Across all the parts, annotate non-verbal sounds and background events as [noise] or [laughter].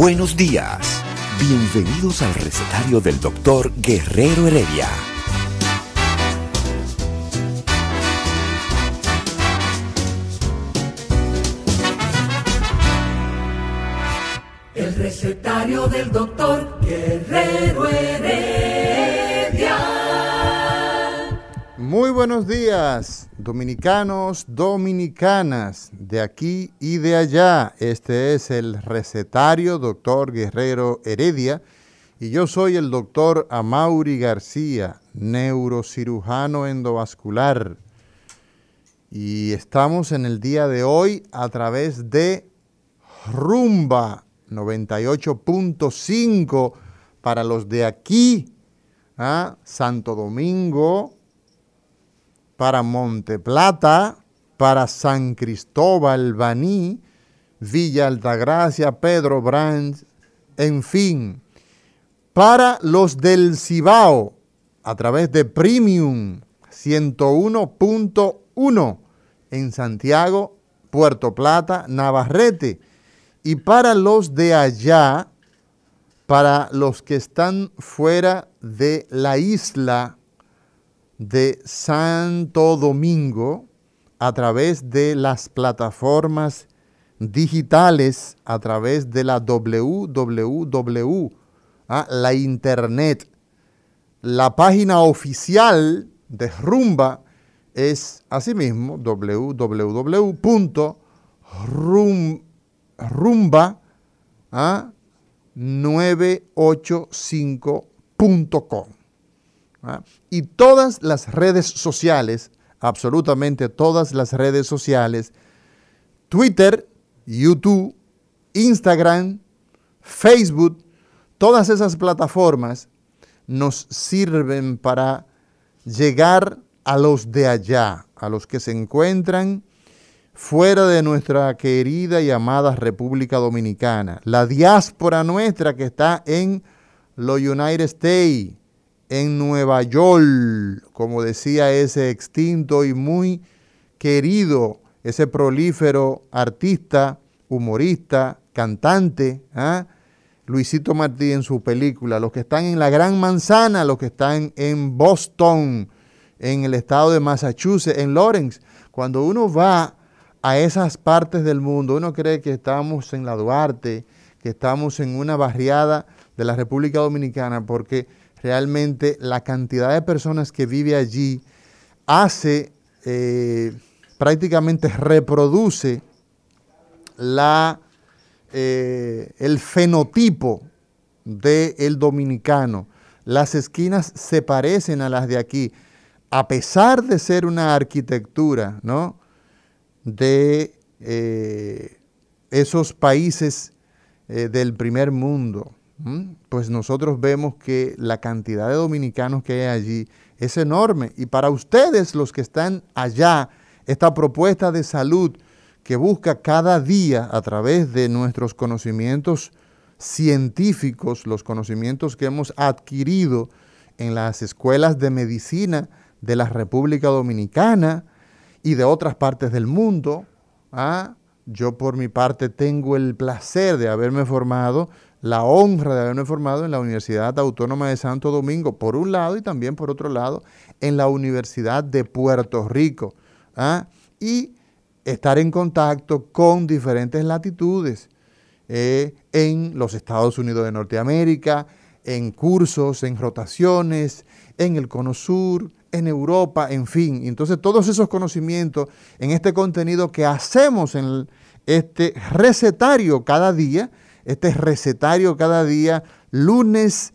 Buenos días. Bienvenidos al recetario del doctor Guerrero Heredia. El recetario del doctor Guerrero Heredia. Muy buenos días, dominicanos, dominicanas, de aquí y de allá. Este es el recetario doctor Guerrero Heredia y yo soy el doctor Amauri García, neurocirujano endovascular. Y estamos en el día de hoy a través de Rumba 98.5 para los de aquí, ¿ah? Santo Domingo, para Monte Plata, para San Cristóbal, Baní, Villa Altagracia, Pedro Brands, en fin, para los del Cibao, a través de Premium 101.1 en Santiago, Puerto Plata, Navarrete, y para los de allá, para los que están fuera de la isla de Santo Domingo a través de las plataformas digitales, a través de la www, ¿ah? la internet. La página oficial de Rumba es asimismo www.rumba985.com. Y todas las redes sociales, absolutamente todas las redes sociales, Twitter, YouTube, Instagram, Facebook, todas esas plataformas nos sirven para llegar a los de allá, a los que se encuentran fuera de nuestra querida y amada República Dominicana, la diáspora nuestra que está en los United States, en Nueva York, como decía ese extinto y muy querido, ese prolífero artista, humorista, cantante, ¿ah? Luisito Martí en su película, los que están en la Gran Manzana, los que están en Boston, en el estado de Massachusetts, en Lawrence. Cuando uno va a esas partes del mundo. Uno cree que estamos en la Duarte, que estamos en una barriada de la República Dominicana, porque realmente la cantidad de personas que vive allí hace, eh, prácticamente reproduce eh, el fenotipo del dominicano. Las esquinas se parecen a las de aquí, a pesar de ser una arquitectura, ¿no? de eh, esos países del primer mundo, pues nosotros vemos que la cantidad de dominicanos que hay allí es enorme. Y para ustedes, los que están allá, esta propuesta de salud que busca cada día a través de nuestros conocimientos científicos, los conocimientos que hemos adquirido en las escuelas de medicina de la República Dominicana, y de otras partes del mundo. ¿ah? Yo por mi parte tengo el placer de haberme formado, la honra de haberme formado en la Universidad Autónoma de Santo Domingo, por un lado, y también por otro lado, en la Universidad de Puerto Rico. ¿ah? Y estar en contacto con diferentes latitudes eh, en los Estados Unidos de Norteamérica, en cursos, en rotaciones, en el Cono Sur, en Europa, en fin. Entonces todos esos conocimientos en este contenido que hacemos en este recetario cada día, este recetario cada día, lunes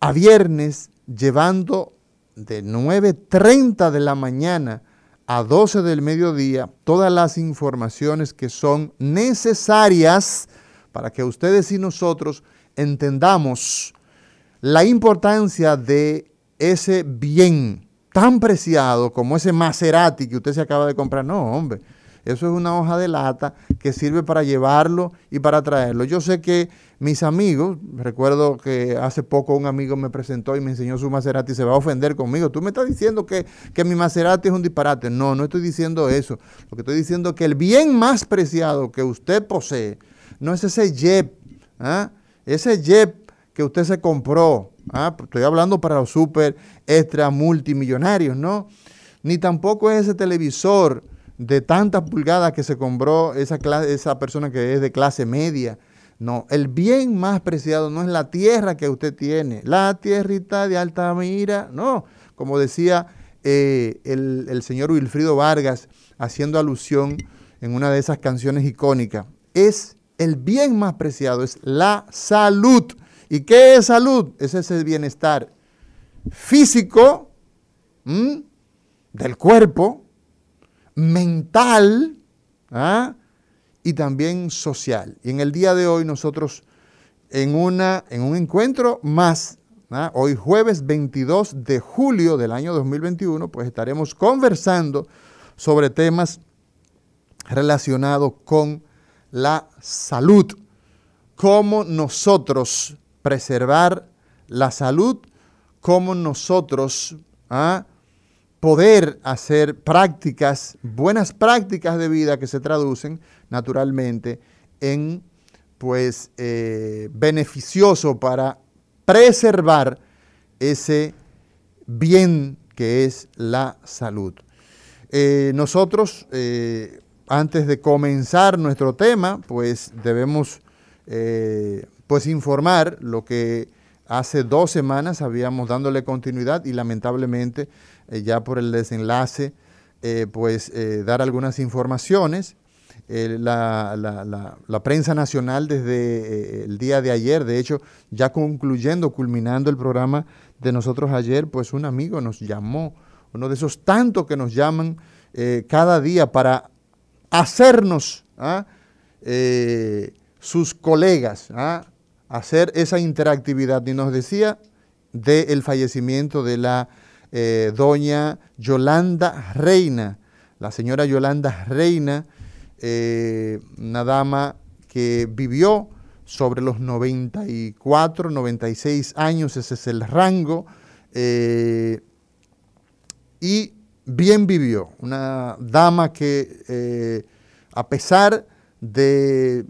a viernes, llevando de 9.30 de la mañana a 12 del mediodía todas las informaciones que son necesarias para que ustedes y nosotros entendamos la importancia de ese bien tan preciado como ese Maserati que usted se acaba de comprar. No, hombre, eso es una hoja de lata que sirve para llevarlo y para traerlo. Yo sé que mis amigos, recuerdo que hace poco un amigo me presentó y me enseñó su Maserati se va a ofender conmigo. Tú me estás diciendo que, que mi Maserati es un disparate. No, no estoy diciendo eso. Lo que estoy diciendo es que el bien más preciado que usted posee no es ese Jeep, ¿ah? ese Jeep que usted se compró. ¿ah? Estoy hablando para los super extra multimillonarios, ¿no? Ni tampoco es ese televisor de tantas pulgadas que se compró esa, esa persona que es de clase media. No, el bien más preciado no es la tierra que usted tiene, la tierrita de Altamira, no, como decía eh, el, el señor Wilfrido Vargas, haciendo alusión en una de esas canciones icónicas, es el bien más preciado, es la salud. ¿Y qué es salud? Es ese bienestar físico del cuerpo, mental ¿ah? y también social. Y en el día de hoy nosotros en, una, en un encuentro más, ¿ah? hoy jueves 22 de julio del año 2021, pues estaremos conversando sobre temas relacionados con la salud, cómo nosotros preservar la salud, cómo nosotros ¿ah? Poder hacer prácticas, buenas prácticas de vida que se traducen naturalmente en pues eh, beneficioso para preservar ese bien que es la salud. Eh, nosotros, eh, antes de comenzar nuestro tema, pues debemos pues informar lo que hace dos semanas habíamos dándole continuidad y lamentablemente eh, ya por el desenlace, eh, pues eh, dar algunas informaciones. La, la, prensa nacional desde el día de ayer, de hecho, ya concluyendo, culminando el programa de nosotros ayer, pues un amigo nos llamó, uno de esos tantos que nos llaman cada día para hacernos ¿ah? sus colegas, ¿ah? hacer esa interactividad. Y nos decía del fallecimiento de la eh, doña Yolanda Reina, la señora Yolanda Reina, eh, una dama que vivió sobre los 94, 96 años, ese es el rango, eh, y bien vivió, una dama que a pesar de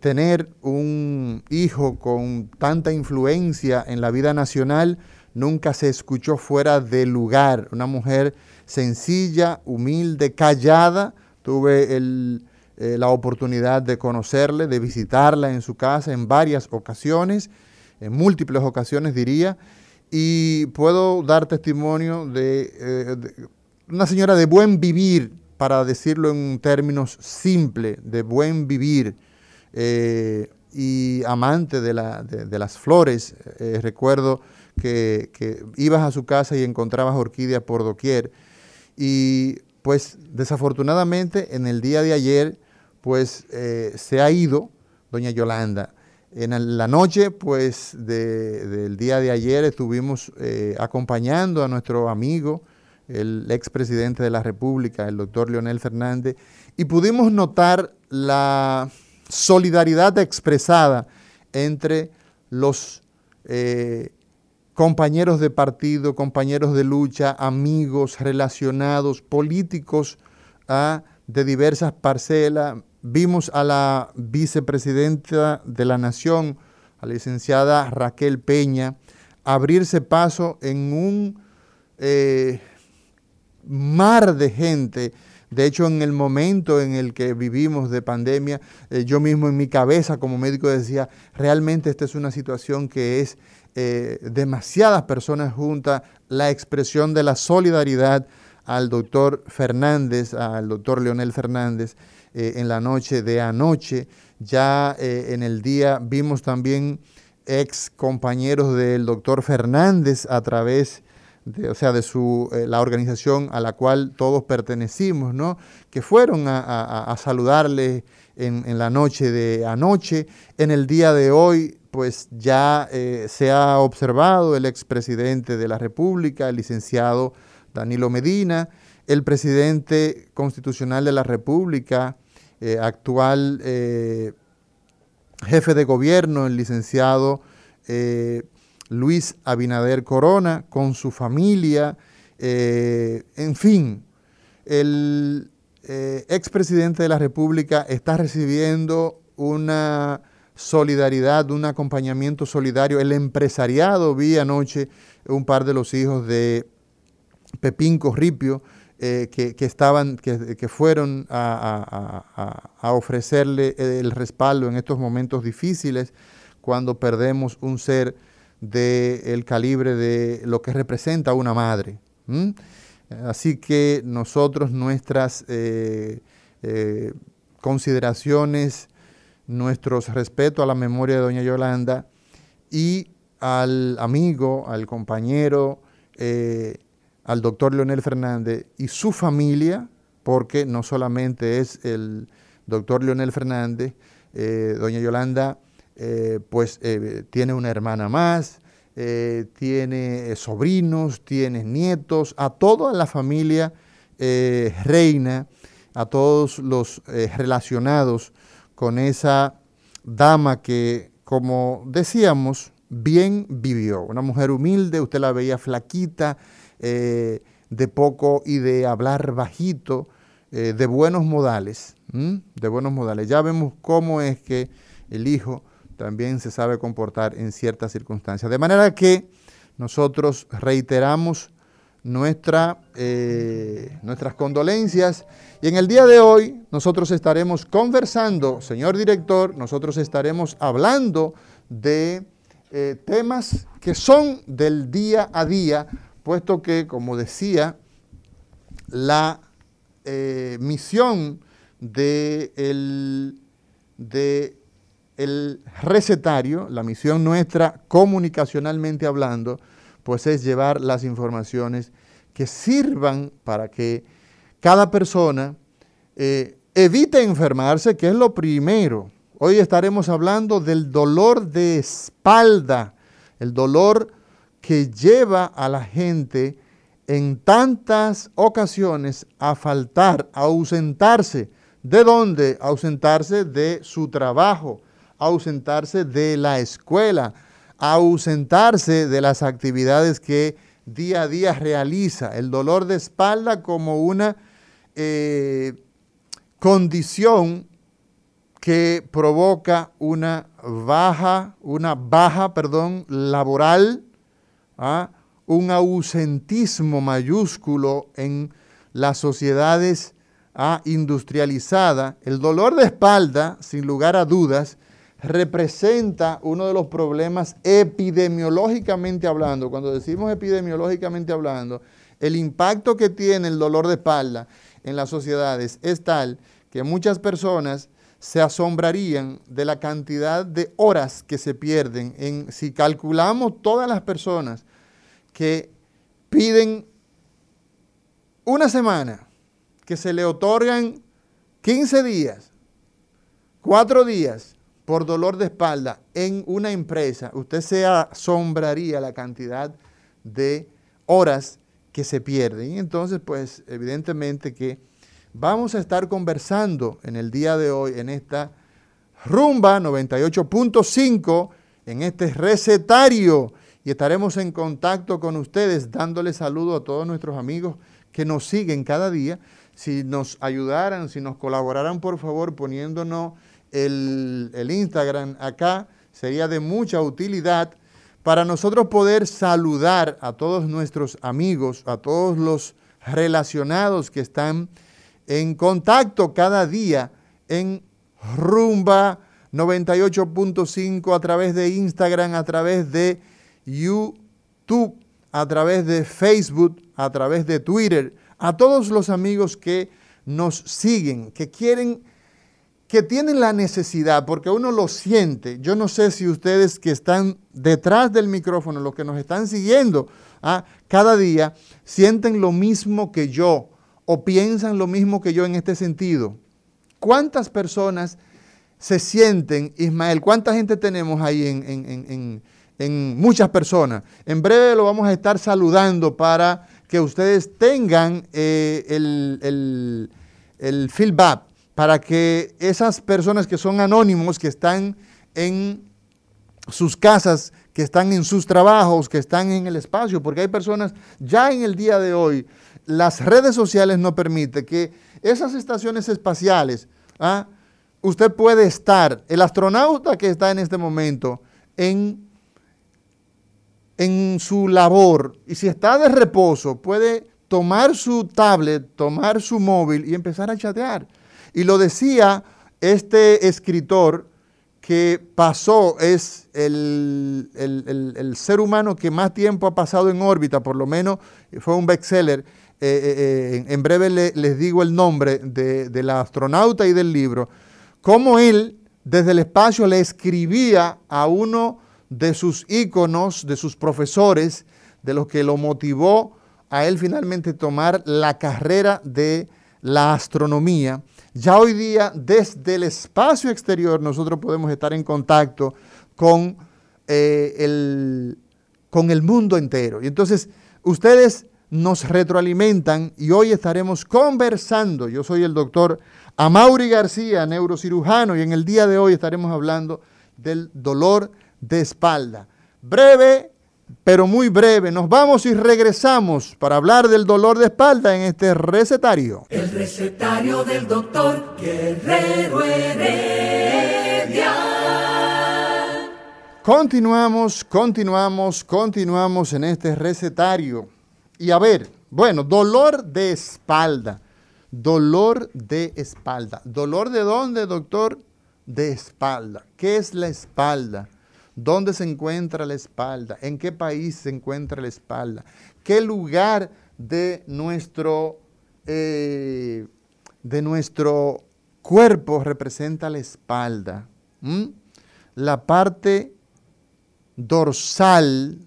tener un hijo con tanta influencia en la vida nacional, nunca se escuchó fuera de lugar. Una mujer sencilla, humilde, callada. Tuve eh, la oportunidad de conocerle, de visitarla en su casa en varias ocasiones, en múltiples ocasiones diría, y puedo dar testimonio de, eh, una señora de buen vivir, para decirlo en términos simples, de buen vivir. Eh, y amante de, las flores. recuerdo que, ibas a su casa y encontrabas orquídeas por doquier. Y pues desafortunadamente en el día de ayer pues eh, se ha ido doña Yolanda. En la noche pues del día de ayer estuvimos eh, acompañando a nuestro amigo, el expresidente de la República, el doctor Leonel Fernández, y pudimos notar la solidaridad expresada entre los eh, compañeros de partido, compañeros de lucha, amigos, relacionados, políticos ¿ah? de diversas parcelas. Vimos a la vicepresidenta de la Nación, a la licenciada Raquel Peña, abrirse paso en un eh, mar de gente. De hecho, en el momento en el que vivimos de pandemia, eh, yo mismo en mi cabeza como médico decía, realmente esta es una situación que es eh, demasiadas personas juntas, la expresión de la solidaridad al doctor Fernández, al doctor Leonel Fernández, eh, en la noche de anoche. Ya eh, en el día vimos también ex compañeros del doctor Fernández a través o sea, de su, la organización a la cual todos pertenecimos, ¿no? que fueron a, saludarle en, la noche de anoche. En el día de hoy, pues ya eh, se ha observado el expresidente de la República, el licenciado Danilo Medina, el presidente constitucional de la República, eh, actual jefe de gobierno, el licenciado Luis Abinader Corona con su familia, eh, en fin, el eh, expresidente de la República está recibiendo una solidaridad, un acompañamiento solidario. El empresariado, vi anoche un par de los hijos de Pepín Corripio, eh, que, estaban, que, fueron a, a, ofrecerle el respaldo en estos momentos difíciles cuando perdemos un ser del calibre de lo que representa una madre. Así que nosotros nuestras eh, eh, consideraciones, nuestros respetos a la memoria de doña Yolanda y al amigo, al compañero, eh, al doctor Leonel Fernández y su familia, porque no solamente es el doctor Leonel Fernández, doña Yolanda eh, pues eh, tiene una hermana más, eh, tiene sobrinos, tiene nietos, a toda la familia reina, a todos los relacionados con esa dama que, como decíamos, bien vivió. Una mujer humilde, usted la veía flaquita, de poco y de hablar bajito, de buenos modales, de buenos modales. Ya vemos cómo es que el hijo también se sabe comportar en ciertas circunstancias. De manera que nosotros reiteramos nuestra, eh, nuestras condolencias. Y en el día de hoy nosotros estaremos conversando, señor director, nosotros estaremos hablando de eh, temas que son del día a día, puesto que, como decía, la eh, misión de, el, de el recetario, la misión nuestra comunicacionalmente hablando, pues es llevar las informaciones que sirvan para que cada persona eh, evite enfermarse, que es lo primero. Hoy estaremos hablando del dolor de espalda, el dolor que lleva a la gente en tantas ocasiones a faltar, a ausentarse. ¿De dónde? Ausentarse de su trabajo, ausentarse de la escuela, ausentarse de las actividades que día a día realiza. El dolor de espalda como una eh, condición que provoca una baja, una baja, perdón, laboral, ¿ah? un ausentismo mayúsculo en las sociedades ¿ah? industrializadas. El dolor de espalda, sin lugar a dudas, representa uno de los problemas epidemiológicamente hablando. Cuando decimos epidemiológicamente hablando, el impacto que tiene el dolor de espalda en las sociedades es tal que muchas personas se asombrarían de la cantidad de horas que se pierden en si calculamos todas las personas que piden una semana, que se le otorgan 15 días, 4 días, por dolor de espalda en una empresa, usted se asombraría la cantidad de horas que se pierden. Y entonces, pues, evidentemente que vamos a estar conversando en el día de hoy en esta rumba 98.5, en este recetario, y estaremos en contacto con ustedes, dándole saludo a todos nuestros amigos que nos siguen cada día. Si nos ayudaran, si nos colaboraran, por favor, poniéndonos el, Instagram acá sería de mucha utilidad para nosotros poder saludar a todos nuestros amigos, a todos los relacionados que están en contacto cada día en Rumba 98.5 a través de Instagram, a través de YouTube, a través de Facebook, a través de Twitter, a todos los amigos que nos siguen, que quieren que tienen la necesidad, porque uno lo siente, yo no sé si ustedes que están detrás del micrófono, los que nos están siguiendo, ¿ah? cada día, sienten lo mismo que yo o piensan lo mismo que yo en este sentido. ¿Cuántas personas se sienten, Ismael? ¿Cuánta gente tenemos ahí en, muchas personas? En breve lo vamos a estar saludando para que ustedes tengan eh, el, el feedback, para que esas personas que son anónimos, que están en sus casas, que están en sus trabajos, que están en el espacio, porque hay personas ya en el día de hoy, las redes sociales no permiten que esas estaciones espaciales, ¿ah? usted puede estar, el astronauta que está en este momento en, en su labor, y si está de reposo, puede tomar su tablet, tomar su móvil y empezar a chatear. Y lo decía este escritor, que pasó, es el, ser humano que más tiempo ha pasado en órbita, por lo menos fue un bestseller. Eh, eh, eh, en breve les digo el nombre de, del astronauta y del libro. Cómo él desde el espacio le escribía a uno de sus íconos, de sus profesores, de los que lo motivó a él finalmente tomar la carrera de la astronomía. Ya hoy día, desde el espacio exterior, nosotros podemos estar en contacto con, eh, el, con el mundo entero. Y entonces, ustedes nos retroalimentan y hoy estaremos conversando. Yo soy el doctor Amaury García, neurocirujano, y en el día de hoy estaremos hablando del dolor de espalda. Breve pero muy breve. Nos vamos y regresamos para hablar del dolor de espalda en este recetario. El recetario del doctor Guerrero Heredia. Continuamos, continuamos, continuamos en este recetario. Y a ver, bueno, dolor de espalda. Dolor de espalda. ¿Dolor de dónde, doctor? De espalda. ¿Qué es la espalda? ¿Dónde se encuentra la espalda? ¿En qué país se encuentra la espalda? ¿Qué lugar de nuestro, eh, de nuestro cuerpo representa la espalda? ¿Mm? La parte dorsal,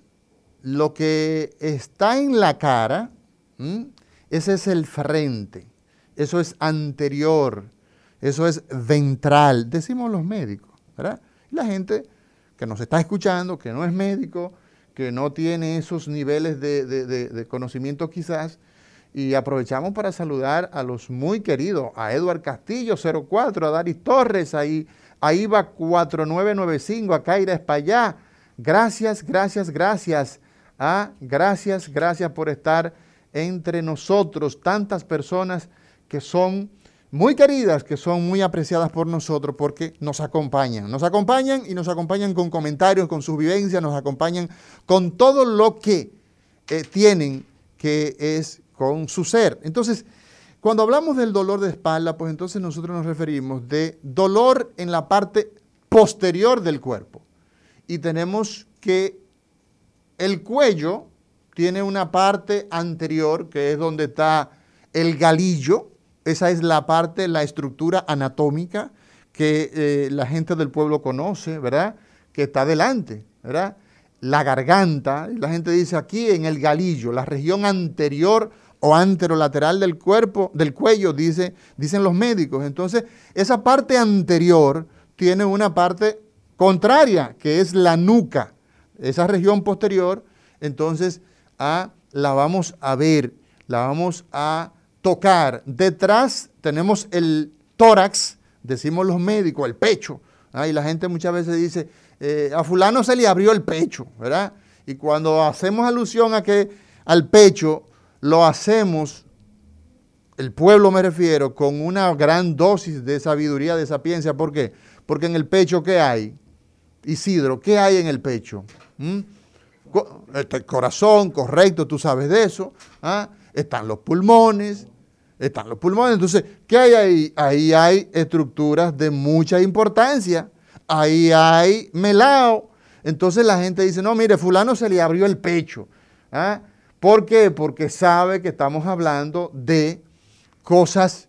lo que está en la cara, ese es el frente, eso es anterior, eso es ventral, decimos los médicos, ¿verdad? La gente que nos está escuchando, que no es médico, que no tiene esos niveles de, conocimiento quizás, y aprovechamos para saludar a los muy queridos, a Eduard Castillo 04, a Daris Torres, ahí, a IVA 4995, a Kaira Espallá. Gracias, gracias, gracias. Ah, gracias, gracias por estar entre nosotros, tantas personas que son muy queridas, que son muy apreciadas por nosotros porque nos acompañan. Nos acompañan y nos acompañan con comentarios, con sus vivencias, nos acompañan con todo lo que eh, tienen que es con su ser. Entonces, cuando hablamos del dolor de espalda, pues entonces nosotros nos referimos de dolor en la parte posterior del cuerpo. Y tenemos que el cuello tiene una parte anterior, que es donde está el galillo, esa es la parte, la estructura anatómica que eh, la gente del pueblo conoce, ¿verdad? Que está delante, ¿verdad? La garganta, la gente dice aquí en el galillo, la región anterior o anterolateral del cuerpo, del cuello, dice, dicen los médicos. Entonces, esa parte anterior tiene una parte contraria, que es la nuca. Esa región posterior, entonces, ah, la vamos a ver, la vamos a tocar. Detrás tenemos el tórax, decimos los médicos, el pecho. Y la gente muchas veces dice, eh, a fulano se le abrió el pecho, ¿verdad? Y cuando hacemos alusión a que al pecho lo hacemos, el pueblo me refiero, con una gran dosis de sabiduría, de sapiencia. ¿Por qué? Porque en el pecho, ¿qué hay? Isidro, ¿qué hay en el pecho? ¿Mm? Este corazón, correcto, tú sabes de eso. ¿ah? Están los pulmones, están los pulmones. Entonces, ¿qué hay ahí? Ahí hay estructuras de mucha importancia. Ahí hay melao. Entonces la gente dice, no, mire, fulano se le abrió el pecho. ¿Ah? ¿Por qué? Porque sabe que estamos hablando de cosas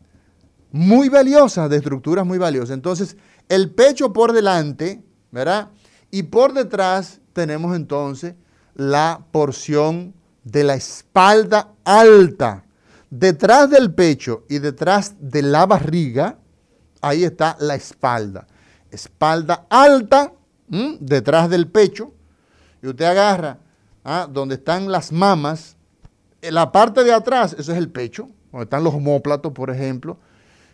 muy valiosas, de estructuras muy valiosas. Entonces, el pecho por delante, ¿verdad? Y por detrás tenemos entonces la porción de la espalda alta, detrás del pecho y detrás de la barriga, ahí está la espalda. Espalda alta, detrás del pecho, y usted agarra ¿ah? donde están las mamas, en la parte de atrás, eso es el pecho, donde están los homóplatos, por ejemplo,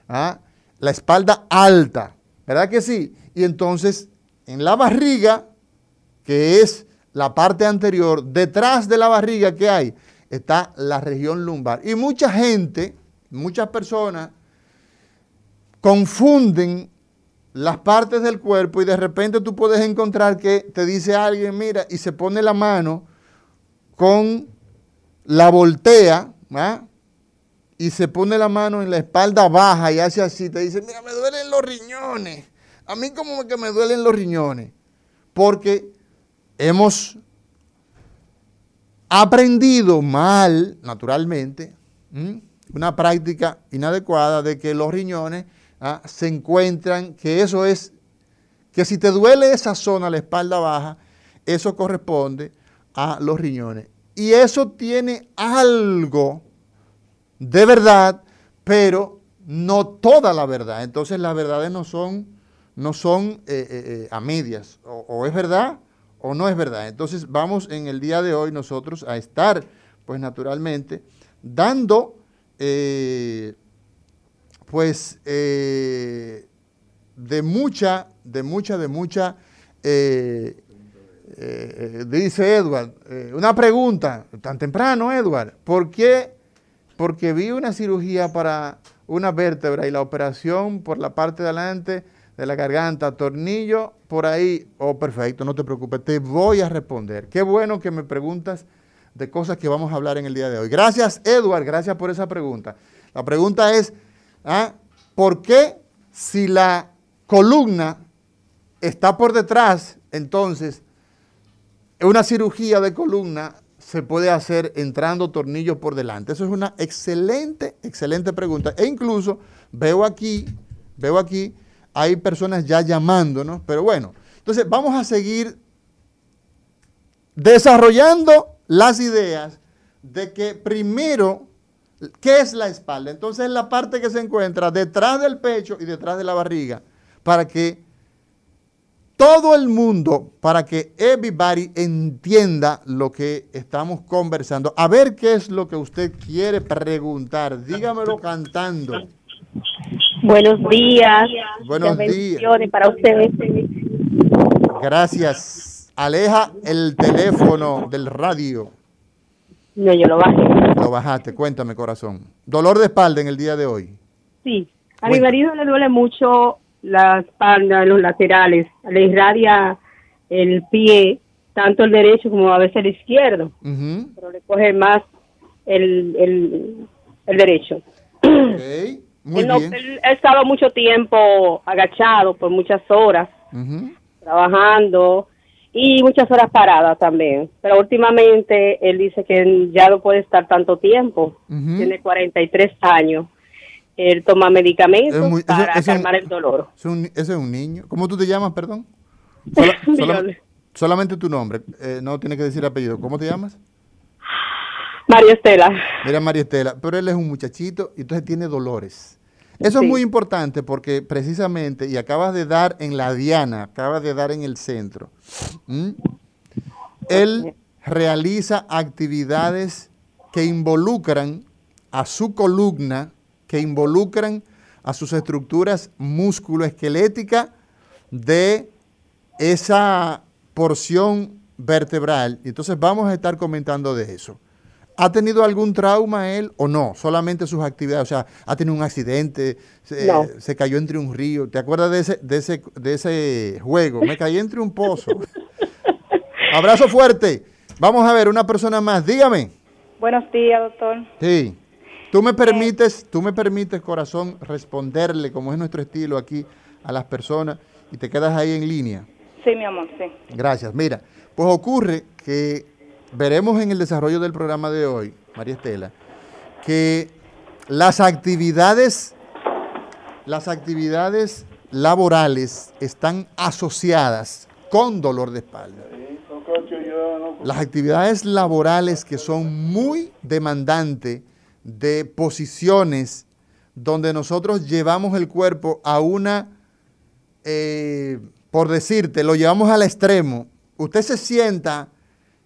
¿ah? la espalda alta, ¿verdad que sí? Y entonces, en la barriga, que es la parte anterior, detrás de la barriga que hay, está la región lumbar. Y mucha gente, muchas personas, confunden las partes del cuerpo y de repente tú puedes encontrar que te dice alguien, mira, y se pone la mano con la voltea, y se pone la mano en la espalda baja y hace así, te dice, mira, me duelen los riñones. A mí como que me duelen los riñones. Porque hemos aprendido mal, naturalmente, una práctica inadecuada de que los riñones ¿ah? se encuentran, que eso es, que si te duele esa zona, la espalda baja, eso corresponde a los riñones. Y eso tiene algo de verdad, pero no toda la verdad. Entonces las verdades no son, no son eh, eh, eh, a medias. O, es verdad o no es verdad. Entonces vamos en el día de hoy nosotros a estar, pues naturalmente, dando pues eh, de mucha, de mucha, de mucha, eh, eh, dice Edward, una pregunta, tan temprano Edward, ¿por qué? Porque vi una cirugía para una vértebra y la operación por la parte de adelante de la garganta, tornillo, por ahí, oh perfecto, no te preocupes, te voy a responder. Qué bueno que me preguntas de cosas que vamos a hablar en el día de hoy. Gracias Edward, gracias por esa pregunta. La pregunta es, ¿Ah? ¿Por qué si la columna está por detrás, entonces una cirugía de columna se puede hacer entrando tornillos por delante? Eso es una excelente, excelente pregunta. E incluso veo aquí, veo aquí, hay personas ya llamándonos, pero bueno, entonces vamos a seguir desarrollando las ideas de que primero ¿Qué es la espalda? Entonces es la parte que se encuentra detrás del pecho y detrás de la barriga para que todo el mundo, para que everybody entienda lo que estamos conversando. A ver qué es lo que usted quiere preguntar. Dígamelo cantando. Buenos días. Buenos días. para ustedes. Gracias. Aleja el teléfono del radio. No, yo lo bajé. Lo bajaste, cuéntame corazón. ¿Dolor de espalda en el día de hoy? Sí, a mi marido le duele mucho la espalda, los laterales, le irradia el pie, tanto el derecho como a veces el izquierdo, pero le coge más el, el, derecho. Okay. Muy bien. Él ha estado mucho tiempo agachado por muchas horas, trabajando, y muchas horas paradas también. Pero últimamente él dice que ya no puede estar tanto tiempo. Tiene 43 años. Él toma medicamentos para calmar el dolor. ese es un niño. ¿Cómo tú te llamas, perdón? [laughs] solamente tu nombre. Eh, no tiene que decir apellido. ¿Cómo te llamas? María Estela. Mira, María Estela. Pero él es un muchachito y entonces tiene dolores. Eso es muy importante porque precisamente, y acabas de dar en la diana, acabas de dar en el centro, él realiza actividades que involucran a su columna, que involucran a sus estructuras musculoesqueléticas de esa porción vertebral. Entonces vamos a estar comentando de eso. ¿Ha tenido algún trauma él o no? Solamente sus actividades, o sea, ha tenido un accidente, se, cayó entre un río. ¿Te acuerdas de ese, de ese, de ese juego? Me caí entre un pozo. [laughs] Abrazo fuerte. Vamos a ver, una persona más. Dígame. Buenos días, doctor. Sí. Tú me permites, tú me permites, corazón, responderle, como es nuestro estilo aquí, a las personas y te quedas ahí en línea. Sí, mi amor, sí. Gracias. Mira, pues ocurre que veremos en el desarrollo del programa de hoy, María Estela, que las actividades, las actividades laborales están asociadas con dolor de espalda. Las actividades laborales que son muy demandantes de posiciones donde nosotros llevamos el cuerpo a una, eh, por decirte, lo llevamos al extremo. Usted se sienta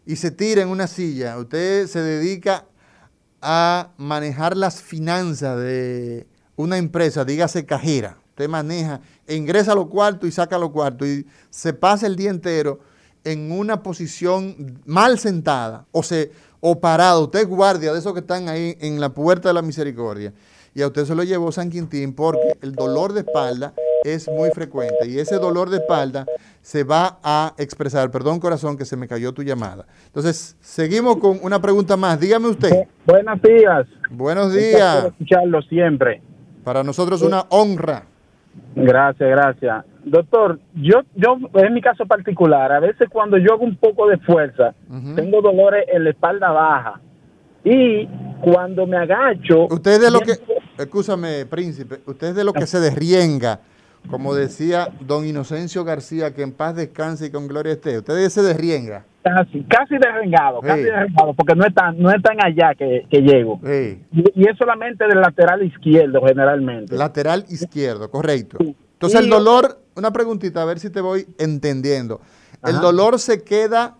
y se tira en una silla, usted se dedica a manejar las finanzas de una empresa, dígase cajera. Usted maneja, ingresa los cuartos y saca los cuartos y se pasa el día entero en una posición mal sentada o, se, o parado. Usted es guardia de esos que están ahí en la puerta de la misericordia. Y a usted se lo llevó San Quintín porque el dolor de espalda es muy frecuente y ese dolor de espalda se va a expresar. Perdón, corazón, que se me cayó tu llamada. Entonces, seguimos con una pregunta más. Dígame usted. Buenos días. Buenos días. escucharlo siempre. Para nosotros una honra. Gracias, gracias. Doctor, yo, yo, en mi caso particular, a veces cuando yo hago un poco de fuerza, tengo dolores en la espalda baja. Y cuando me agacho... Usted es de lo que... Escúchame, príncipe. Usted es de lo que se desrienga como decía don Inocencio García, que en paz descanse y con gloria esté. Usted se desrienga. Casi, casi derrengado, casi derrengado, porque no es tan, no es tan allá que, llego. Y, es solamente del lateral izquierdo, generalmente. Lateral izquierdo, correcto. Entonces el dolor, una preguntita, a ver si te voy entendiendo. El dolor se queda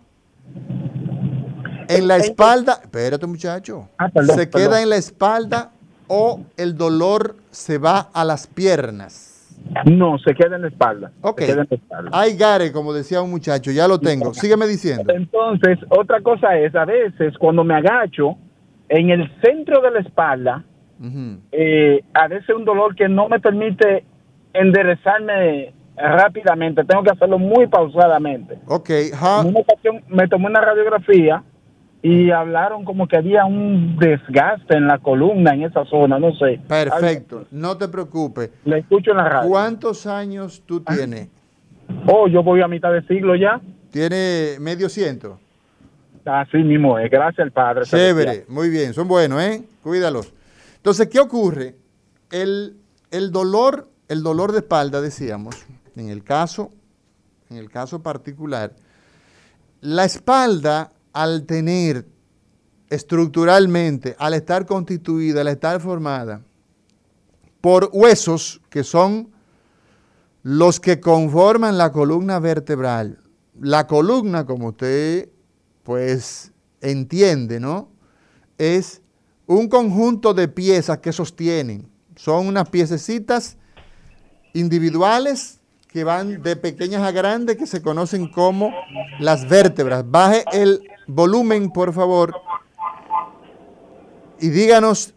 en la espalda, espérate muchacho, ah, se queda en la espalda o el dolor se va a las piernas. No, se queda en la espalda. Ok. Hay gare, como decía un muchacho, ya lo tengo. Sígueme diciendo. Entonces, otra cosa es, a veces cuando me agacho, en el centro de la espalda, eh, a veces un dolor que no me permite enderezarme rápidamente. Tengo que hacerlo muy pausadamente. Ok. En una ocasión me tomé una radiografía y hablaron como que había un desgaste en la columna en esa zona, no sé. Perfecto, no te preocupes. Le escucho en la radio. ¿Cuántos años tú ah. tienes? Oh, yo voy a mitad de siglo ya. ¿Tiene medio ciento? Así mismo es, gracias al Padre. Chévere, muy bien, son buenos, ¿eh? Cuídalos. Entonces, ¿qué ocurre? El, el dolor, el dolor de espalda, decíamos, en el caso, en el caso particular, la espalda al tener estructuralmente, al estar constituida, al estar formada por huesos que son los que conforman la columna vertebral. La columna, como usted pues entiende, ¿no? Es un conjunto de piezas que sostienen. Son unas piececitas individuales que van de pequeñas a grandes que se conocen como las vértebras. Baje el volumen, por favor, y díganos.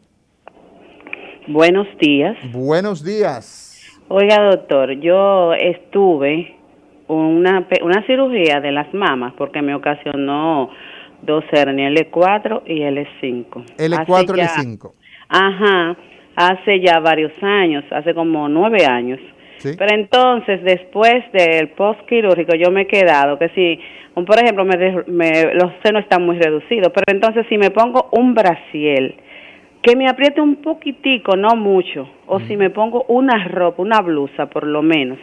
Buenos días. Buenos días. Oiga, doctor, yo estuve una, una cirugía de las mamas porque me ocasionó dos hernias, L4 y L5. L4 y L5. Ajá, hace ya varios años, hace como nueve años. Pero entonces, después del post quirúrgico, yo me he quedado que si, por ejemplo, me, los senos están muy reducidos, pero entonces si me pongo un brasiel, que me apriete un poquitico, no mucho, o si me pongo una ropa, una blusa por lo menos,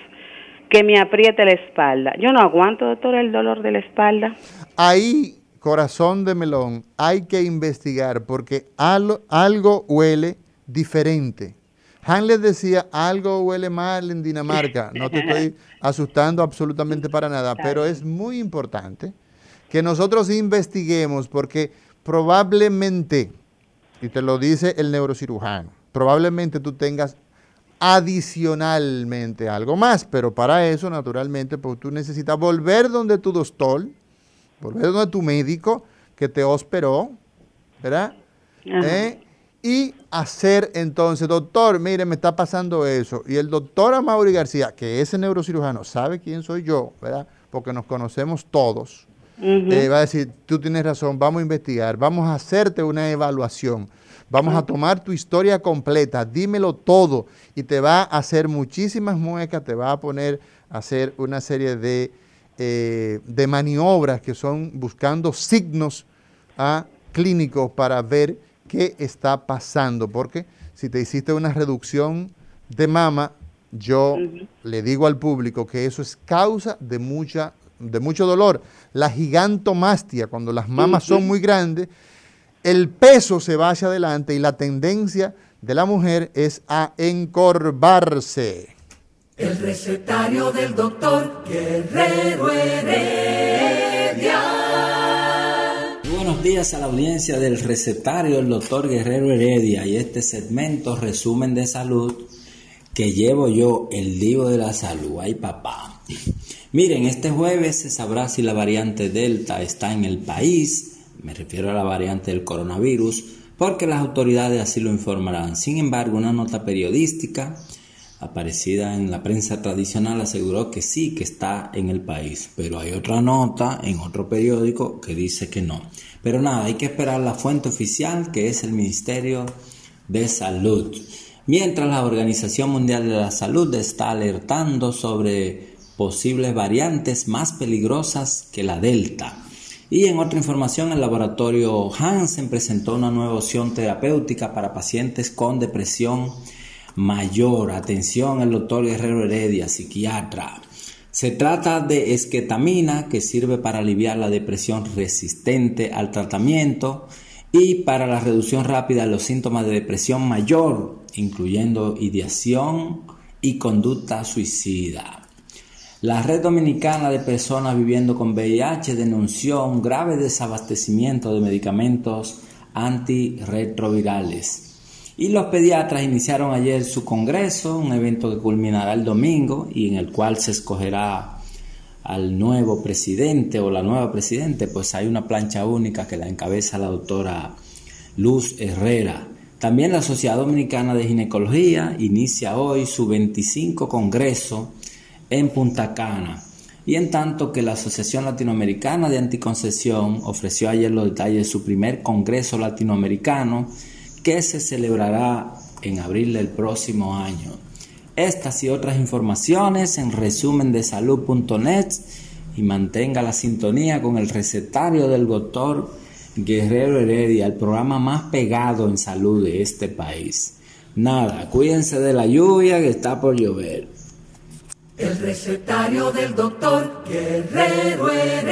que me apriete la espalda. Yo no aguanto, doctor, el dolor de la espalda. Ahí, corazón de melón, hay que investigar porque algo huele diferente. Han les decía, algo huele mal en Dinamarca. No te estoy [laughs] asustando absolutamente para nada, pero es muy importante que nosotros investiguemos porque probablemente, y te lo dice el neurocirujano, probablemente tú tengas adicionalmente algo más, pero para eso, naturalmente, pues tú necesitas volver donde tu doctor, volver donde tu médico que te operó, ¿verdad? ¿Eh? Y hacer entonces, doctor, mire, me está pasando eso. Y el doctor Amaury García, que es el neurocirujano, sabe quién soy yo, ¿verdad? Porque nos conocemos todos. Eh, va a decir, tú tienes razón, vamos a investigar, vamos a hacerte una evaluación, vamos a tomar tu historia completa, dímelo todo y te va a hacer muchísimas muecas, te va a poner a hacer una serie de, eh, de maniobras que son buscando signos ah, clínicos para ver qué está pasando, porque si te hiciste una reducción de mama, yo le digo al público que eso es causa de mucha de mucho dolor, la gigantomastia, cuando las mamas son muy grandes, el peso se va hacia adelante y la tendencia de la mujer es a encorvarse. El recetario del doctor Guerrero Heredia. Días a la audiencia del recetario del doctor Guerrero Heredia y este segmento resumen de salud que llevo yo el libro de la salud. Ay papá. Miren, este jueves se sabrá si la variante Delta está en el país, me refiero a la variante del coronavirus, porque las autoridades así lo informarán. Sin embargo, una nota periodística aparecida en la prensa tradicional aseguró que sí, que está en el país, pero hay otra nota en otro periódico que dice que no. Pero nada, hay que esperar la fuente oficial que es el Ministerio de Salud. Mientras la Organización Mundial de la Salud está alertando sobre posibles variantes más peligrosas que la Delta. Y en otra información, el laboratorio Hansen presentó una nueva opción terapéutica para pacientes con depresión mayor. Atención, el doctor Guerrero Heredia, psiquiatra. Se trata de esquetamina que sirve para aliviar la depresión resistente al tratamiento y para la reducción rápida de los síntomas de depresión mayor, incluyendo ideación y conducta suicida. La Red Dominicana de Personas Viviendo con VIH denunció un grave desabastecimiento de medicamentos antirretrovirales y los pediatras iniciaron ayer su congreso, un evento que culminará el domingo y en el cual se escogerá al nuevo presidente o la nueva presidente, pues hay una plancha única que la encabeza la doctora Luz Herrera. También la Sociedad Dominicana de Ginecología inicia hoy su 25 congreso en Punta Cana. Y en tanto que la Asociación Latinoamericana de Anticoncepción ofreció ayer los detalles de su primer congreso latinoamericano, que se celebrará en abril del próximo año. Estas y otras informaciones en resumen de salud.net y mantenga la sintonía con el recetario del doctor Guerrero Heredia, el programa más pegado en salud de este país. Nada, cuídense de la lluvia que está por llover. El recetario del doctor Guerrero Heredia.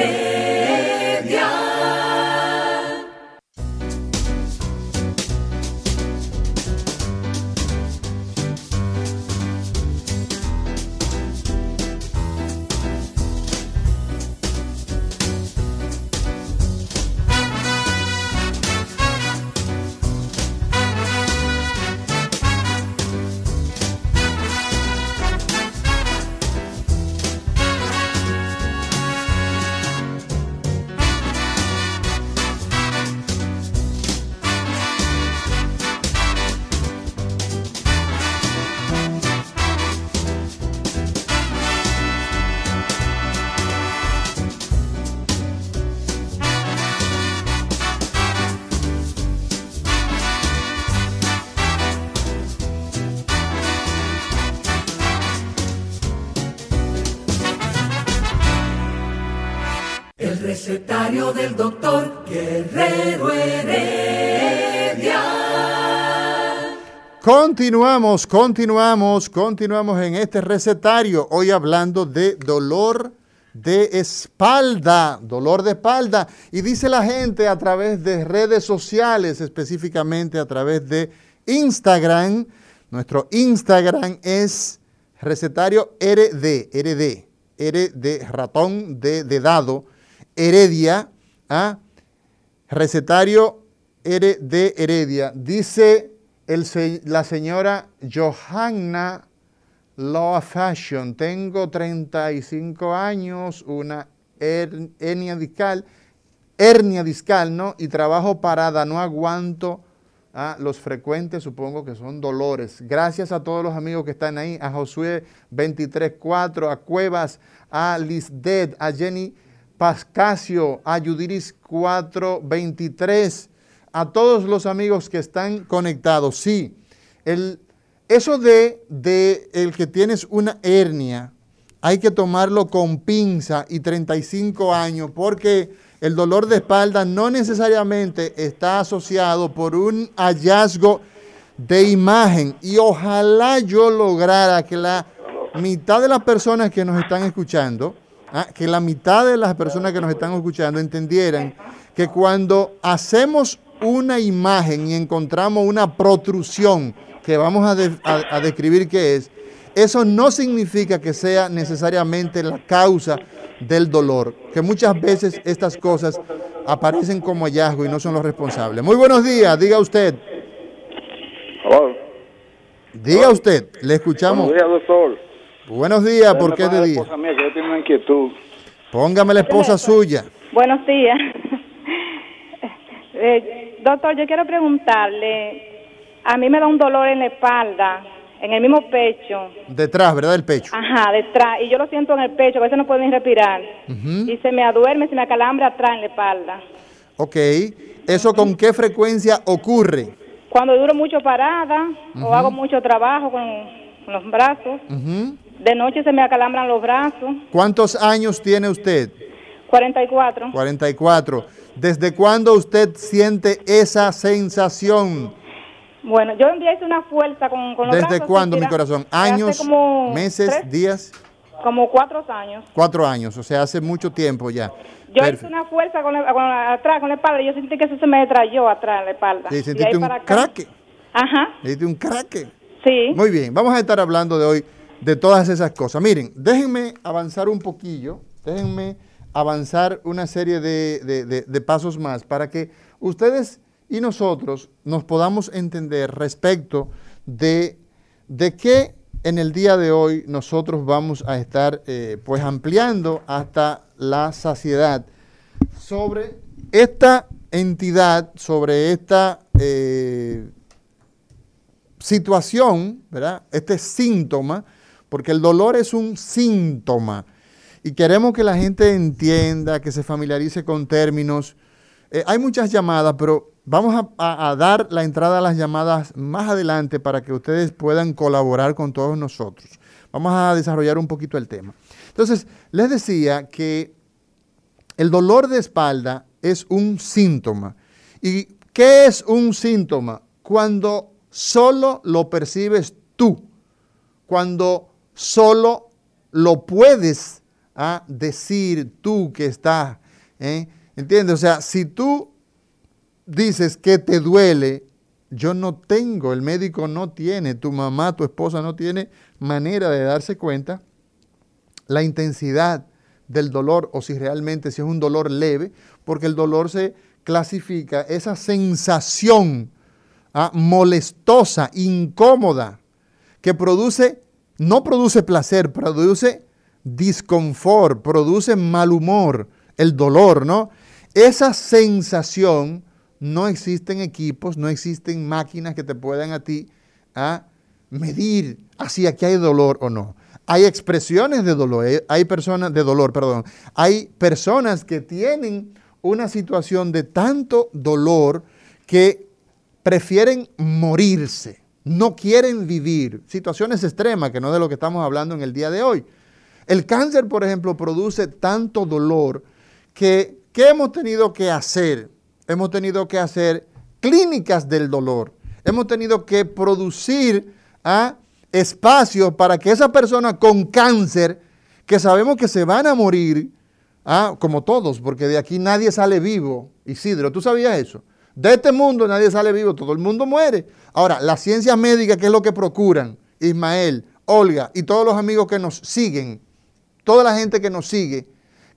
Continuamos, continuamos, continuamos en este recetario. Hoy hablando de dolor de espalda, dolor de espalda. Y dice la gente a través de redes sociales, específicamente a través de Instagram. Nuestro Instagram es recetario RD, RD, R de ratón, D de dado, Heredia. ¿Ah? Recetario de Heredia. Dice la señora Johanna Law Fashion. Tengo 35 años, una hernia discal, hernia discal, ¿no? Y trabajo parada, no aguanto ¿ah? los frecuentes, supongo que son dolores. Gracias a todos los amigos que están ahí, a Josué 234, a Cuevas, a Lisdet, a Jenny Pascasio, Ayudiris 423, a todos los amigos que están conectados. Sí, el, eso de, de el que tienes una hernia, hay que tomarlo con pinza y 35 años, porque el dolor de espalda no necesariamente está asociado por un hallazgo de imagen. Y ojalá yo lograra que la mitad de las personas que nos están escuchando, ¿ah? que la mitad de las personas que nos están escuchando entendieran que cuando hacemos una imagen y encontramos una protrusión que vamos a, describir qué es, eso no significa que sea necesariamente la causa del dolor, que muchas veces estas cosas aparecen como hallazgo y no son los responsables. Muy buenos días, diga usted. Diga usted, le escuchamos. Buenos días, doctor. Buenos días, ¿por qué de día? Mía, que yo tengo una inquietud. Póngame la esposa suya. Buenos días. [laughs] Eh, doctor, yo quiero preguntarle, a mí me da un dolor en la espalda, en el mismo pecho. Detrás, ¿verdad? El pecho. Ajá, detrás. Y yo lo siento en el pecho, a veces no puedo ni respirar. Y se me aduerme, se me acalambra atrás en la espalda. Ok. ¿Eso con qué frecuencia ocurre? Cuando duro mucho parada o hago mucho trabajo con, los brazos. De noche se me acalambran los brazos. ¿Cuántos años tiene usted? 44. 44. ¿Desde cuándo usted siente esa sensación? Bueno, yo un día hice una fuerza con, con los ¿Desde cuándo, mi corazón? ¿Años, meses, días? Como cuatro años. Cuatro años, o sea, hace mucho tiempo ya. Yo hice una fuerza con, la, atrás, con la espalda, y yo sentí que eso se me trayó atrás la espalda. Sí, sentiste un craque. Ajá. Sentiste un craque. Sí. Muy bien, vamos a estar hablando de hoy de todas esas cosas. Miren, déjenme avanzar un poquillo, déjenme avanzar una serie de, de pasos más para que ustedes y nosotros nos podamos entender respecto de, de qué en el día de hoy nosotros vamos a estar eh, pues ampliando hasta la saciedad sobre esta entidad, sobre esta eh, situación, ¿verdad? Este síntoma, porque el dolor es un síntoma y queremos que la gente entienda, que se familiarice con términos. Eh, hay muchas llamadas, pero Vamos a, dar la entrada a las llamadas más adelante para que ustedes puedan colaborar con todos nosotros. Vamos a desarrollar un poquito el tema. Entonces, les decía que el dolor de espalda es un síntoma. ¿Y qué es un síntoma? Cuando solo lo percibes tú, cuando solo lo puedes ah, decir tú que estás. ¿eh? ¿Entiendes? O sea, si tú dices que te duele, yo no tengo, el médico no tiene, tu mamá, tu esposa no tiene manera de darse cuenta la intensidad del dolor o si realmente si es un dolor leve, porque el dolor se clasifica, esa sensación ah, molestosa, incómoda, que produce, no produce placer, produce disconfort, produce mal humor, el dolor, ¿no? Esa sensación no existen equipos, no existen máquinas que te puedan a ti medir así aquí hay dolor o no. Hay expresiones de dolor, eh, hay personas de dolor, perdón. Hay personas que tienen una situación de tanto dolor que prefieren morirse, no quieren vivir. Situaciones extremas, que no de lo que estamos hablando en el día de hoy. El cáncer, por ejemplo, produce tanto dolor que ¿qué hemos tenido que hacer? hemos tenido que hacer clínicas del dolor. Hemos tenido que producir ¿ah? espacios para que esa persona con cáncer, que sabemos que se van a morir, ¿ah? como todos, porque de aquí nadie sale vivo. Isidro, ¿tú sabías eso? De este mundo nadie sale vivo, todo el mundo muere. Ahora, la ciencia médica, ¿qué es lo que procuran? Ismael, Olga y todos los amigos que nos siguen, toda la gente que nos sigue,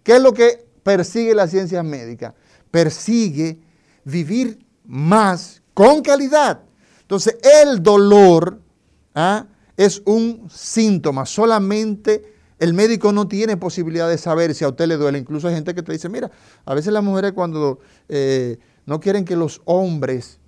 ¿qué es lo que persigue la ciencia médica? persigue vivir más con calidad. Entonces, el dolor ¿ah? es un síntoma. Solamente el médico no tiene posibilidad de saber si a usted le duele. Incluso hay gente que te dice, mira, a veces las mujeres cuando eh, no quieren que los hombres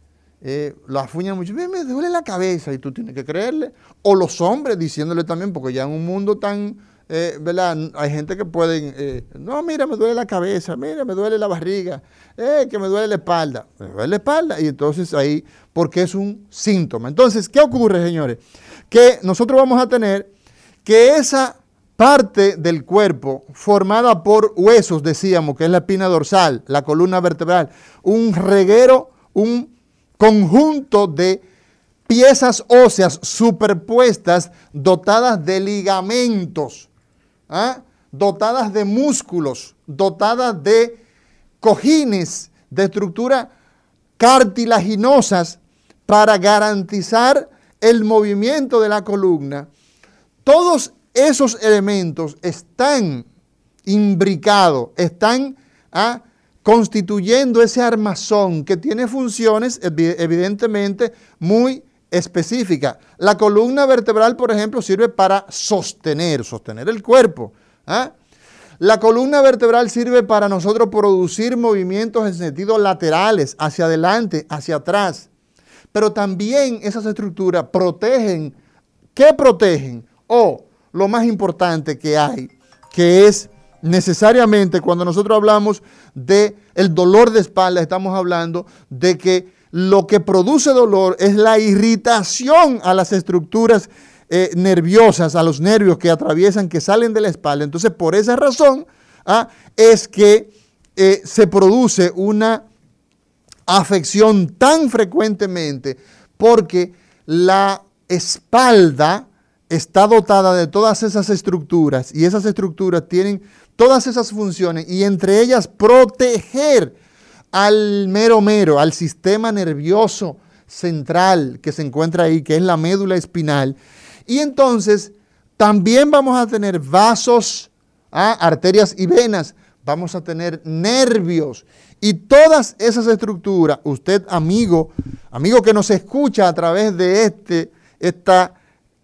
eh, la fuñan mucho, me, me duele la cabeza y tú tienes que creerle. O los hombres diciéndole también, porque ya en un mundo tan eh, ¿verdad? Hay gente que pueden, eh, no, mira, me duele la cabeza, mira, me duele la barriga, eh, que me duele la espalda, me duele la espalda, y entonces ahí, porque es un síntoma. Entonces, ¿qué ocurre, señores? Que nosotros vamos a tener que esa parte del cuerpo formada por huesos, decíamos, que es la espina dorsal, la columna vertebral, un reguero, un conjunto de piezas óseas superpuestas dotadas de ligamentos ¿ah? dotadas de músculos, dotadas de cojines, de estructura cartilaginosas para garantizar el movimiento de la columna. Todos esos elementos están imbricados, están ah, constituyendo ese armazón que tiene funciones evidentemente muy específicas. La columna vertebral, por ejemplo, sirve para sostener, sostener el cuerpo. ¿ah? La columna vertebral sirve para nosotros producir movimientos en sentido laterales, hacia adelante, hacia atrás. Pero también esas estructuras protegen. ¿Qué protegen? O lo más importante que hay, que es necesariamente cuando nosotros hablamos de el dolor de espalda, estamos hablando de que lo que produce dolor es la irritación a las estructuras eh, nerviosas, a los nervios que atraviesan, que salen de la espalda. Entonces, por esa razón ah, es que eh, se produce una afección tan frecuentemente porque la espalda está dotada de todas esas estructuras y esas estructuras tienen todas esas funciones y entre ellas proteger al mero mero, al sistema nervioso central que se encuentra ahí, que es la médula espinal. Y entonces también vamos a tener vasos, ¿ah? arterias y venas, vamos a tener nervios y todas esas estructuras, usted amigo, amigo que nos escucha a través de este, esta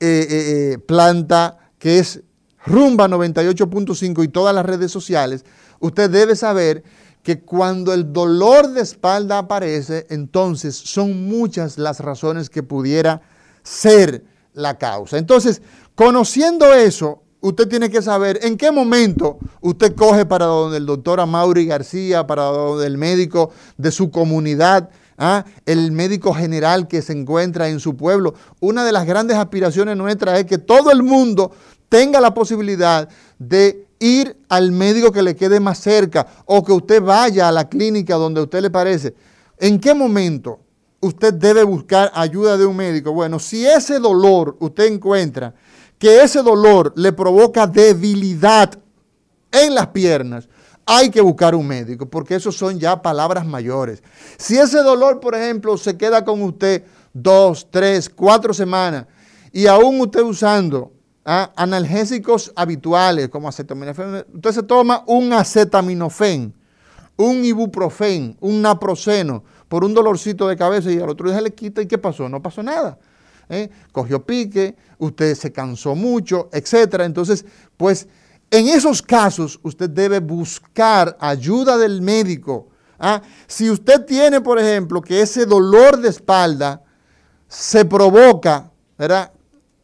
eh, eh, eh, planta que es Rumba 98.5 y todas las redes sociales, usted debe saber que cuando el dolor de espalda aparece, entonces son muchas las razones que pudiera ser la causa. Entonces, conociendo eso, usted tiene que saber en qué momento usted coge para donde el doctor Amaury García, para donde el médico de su comunidad, ¿ah? el médico general que se encuentra en su pueblo. Una de las grandes aspiraciones nuestras es que todo el mundo tenga la posibilidad de ir al médico que le quede más cerca o que usted vaya a la clínica donde a usted le parece. ¿En qué momento usted debe buscar ayuda de un médico? Bueno, si ese dolor usted encuentra que ese dolor le provoca debilidad en las piernas, hay que buscar un médico, porque eso son ya palabras mayores. Si ese dolor, por ejemplo, se queda con usted dos, tres, cuatro semanas y aún usted usando ¿ah? analgésicos habituales como acetaminofén. Usted se toma un acetaminofén, un ibuprofen, un naproxeno por un dolorcito de cabeza y al otro día se le quita y ¿qué pasó? No pasó nada. ¿eh? Cogió pique, usted se cansó mucho, etc. Entonces, pues en esos casos usted debe buscar ayuda del médico. ¿ah? Si usted tiene, por ejemplo, que ese dolor de espalda se provoca, ¿verdad?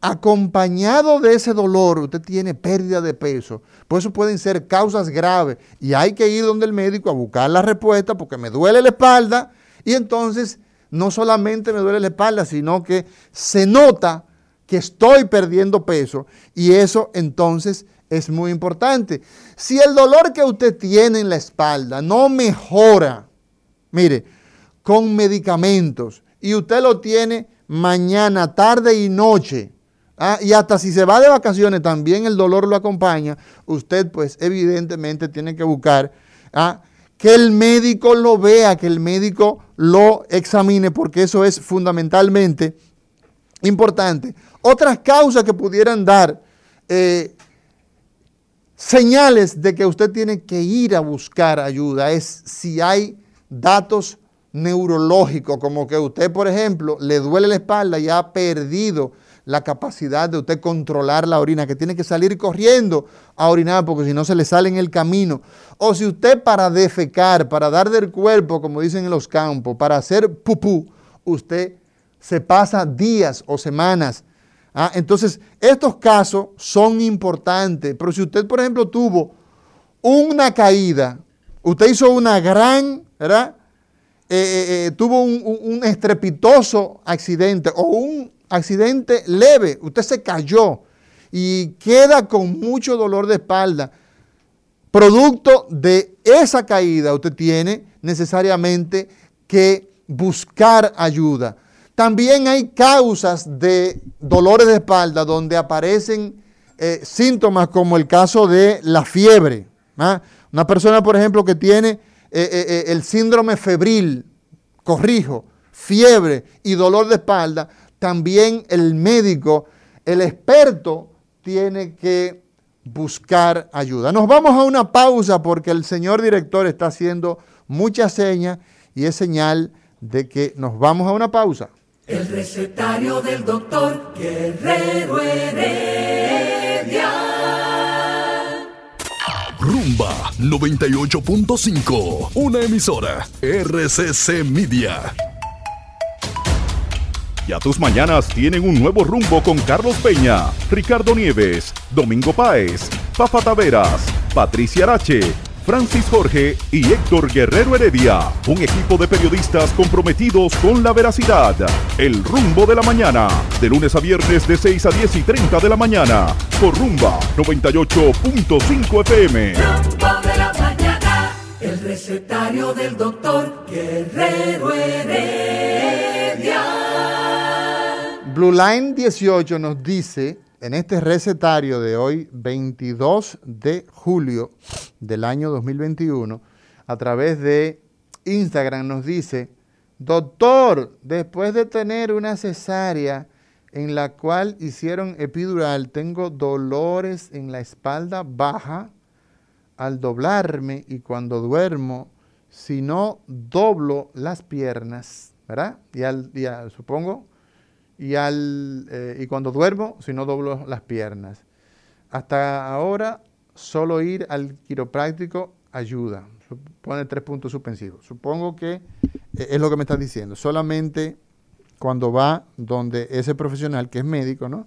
acompañado de ese dolor, usted tiene pérdida de peso. Por eso pueden ser causas graves y hay que ir donde el médico a buscar la respuesta porque me duele la espalda y entonces no solamente me duele la espalda, sino que se nota que estoy perdiendo peso y eso entonces es muy importante. Si el dolor que usted tiene en la espalda no mejora, mire, con medicamentos y usted lo tiene mañana, tarde y noche, Ah, y hasta si se va de vacaciones también el dolor lo acompaña, usted pues evidentemente tiene que buscar ah, que el médico lo vea, que el médico lo examine, porque eso es fundamentalmente importante. Otras causas que pudieran dar eh, señales de que usted tiene que ir a buscar ayuda es si hay datos neurológicos, como que usted, por ejemplo, le duele la espalda y ha perdido la capacidad de usted controlar la orina, que tiene que salir corriendo a orinar porque si no se le sale en el camino. O si usted para defecar, para dar del cuerpo, como dicen en los campos, para hacer pupú, usted se pasa días o semanas. ¿Ah? Entonces, estos casos son importantes. Pero si usted, por ejemplo, tuvo una caída, usted hizo una gran, ¿verdad? Eh, eh, eh, tuvo un estrepitoso accidente o un accidente leve, usted se cayó y queda con mucho dolor de espalda. Producto de esa caída, usted tiene necesariamente que buscar ayuda. También hay causas de dolores de espalda donde aparecen eh, síntomas como el caso de la fiebre. ¿ah? Una persona, por ejemplo, que tiene eh, el síndrome febril, corrijo, fiebre y dolor de espalda, también el médico, el experto, tiene que buscar ayuda. Nos vamos a una pausa porque el señor director está haciendo muchas señas y es señal de que nos vamos a una pausa. El recetario del doctor Guerrero Heredia. Rumba 98.5, una emisora RCC Media. Ya tus mañanas tienen un nuevo rumbo con Carlos Peña, Ricardo Nieves, Domingo Páez, Fafa Taveras, Patricia Arache, Francis Jorge y Héctor Guerrero Heredia. Un equipo de periodistas comprometidos con la veracidad. El rumbo de la mañana. De lunes a viernes de 6 a 10 y 30 de la mañana. Por Rumba 98.5 FM. Rumbo de la mañana. El recetario del doctor Guerrero Heredia. Blue Line 18 nos dice en este recetario de hoy, 22 de julio del año 2021, a través de Instagram nos dice, doctor, después de tener una cesárea en la cual hicieron epidural, tengo dolores en la espalda baja al doblarme y cuando duermo, si no doblo las piernas, ¿verdad? Y, al, y supongo y, al, eh, y cuando duermo, si no doblo las piernas. Hasta ahora, solo ir al quiropráctico ayuda. Pone tres puntos suspensivos. Supongo que eh, es lo que me estás diciendo. Solamente cuando va donde ese profesional, que es médico, ¿no?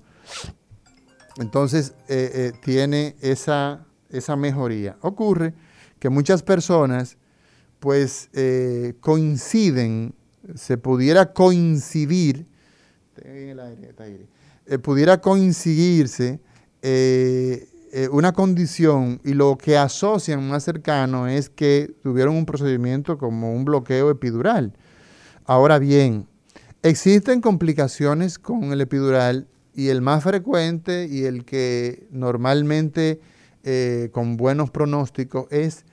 Entonces eh, tiene esa, esa mejoría. Ocurre que muchas personas, pues, coinciden, se pudiera coincidir eh, pudiera coincidirse eh, eh, una condición y lo que asocian más cercano es que tuvieron un procedimiento como un bloqueo epidural. Ahora bien, existen complicaciones con el epidural y el más frecuente y el que normalmente con buenos pronósticos es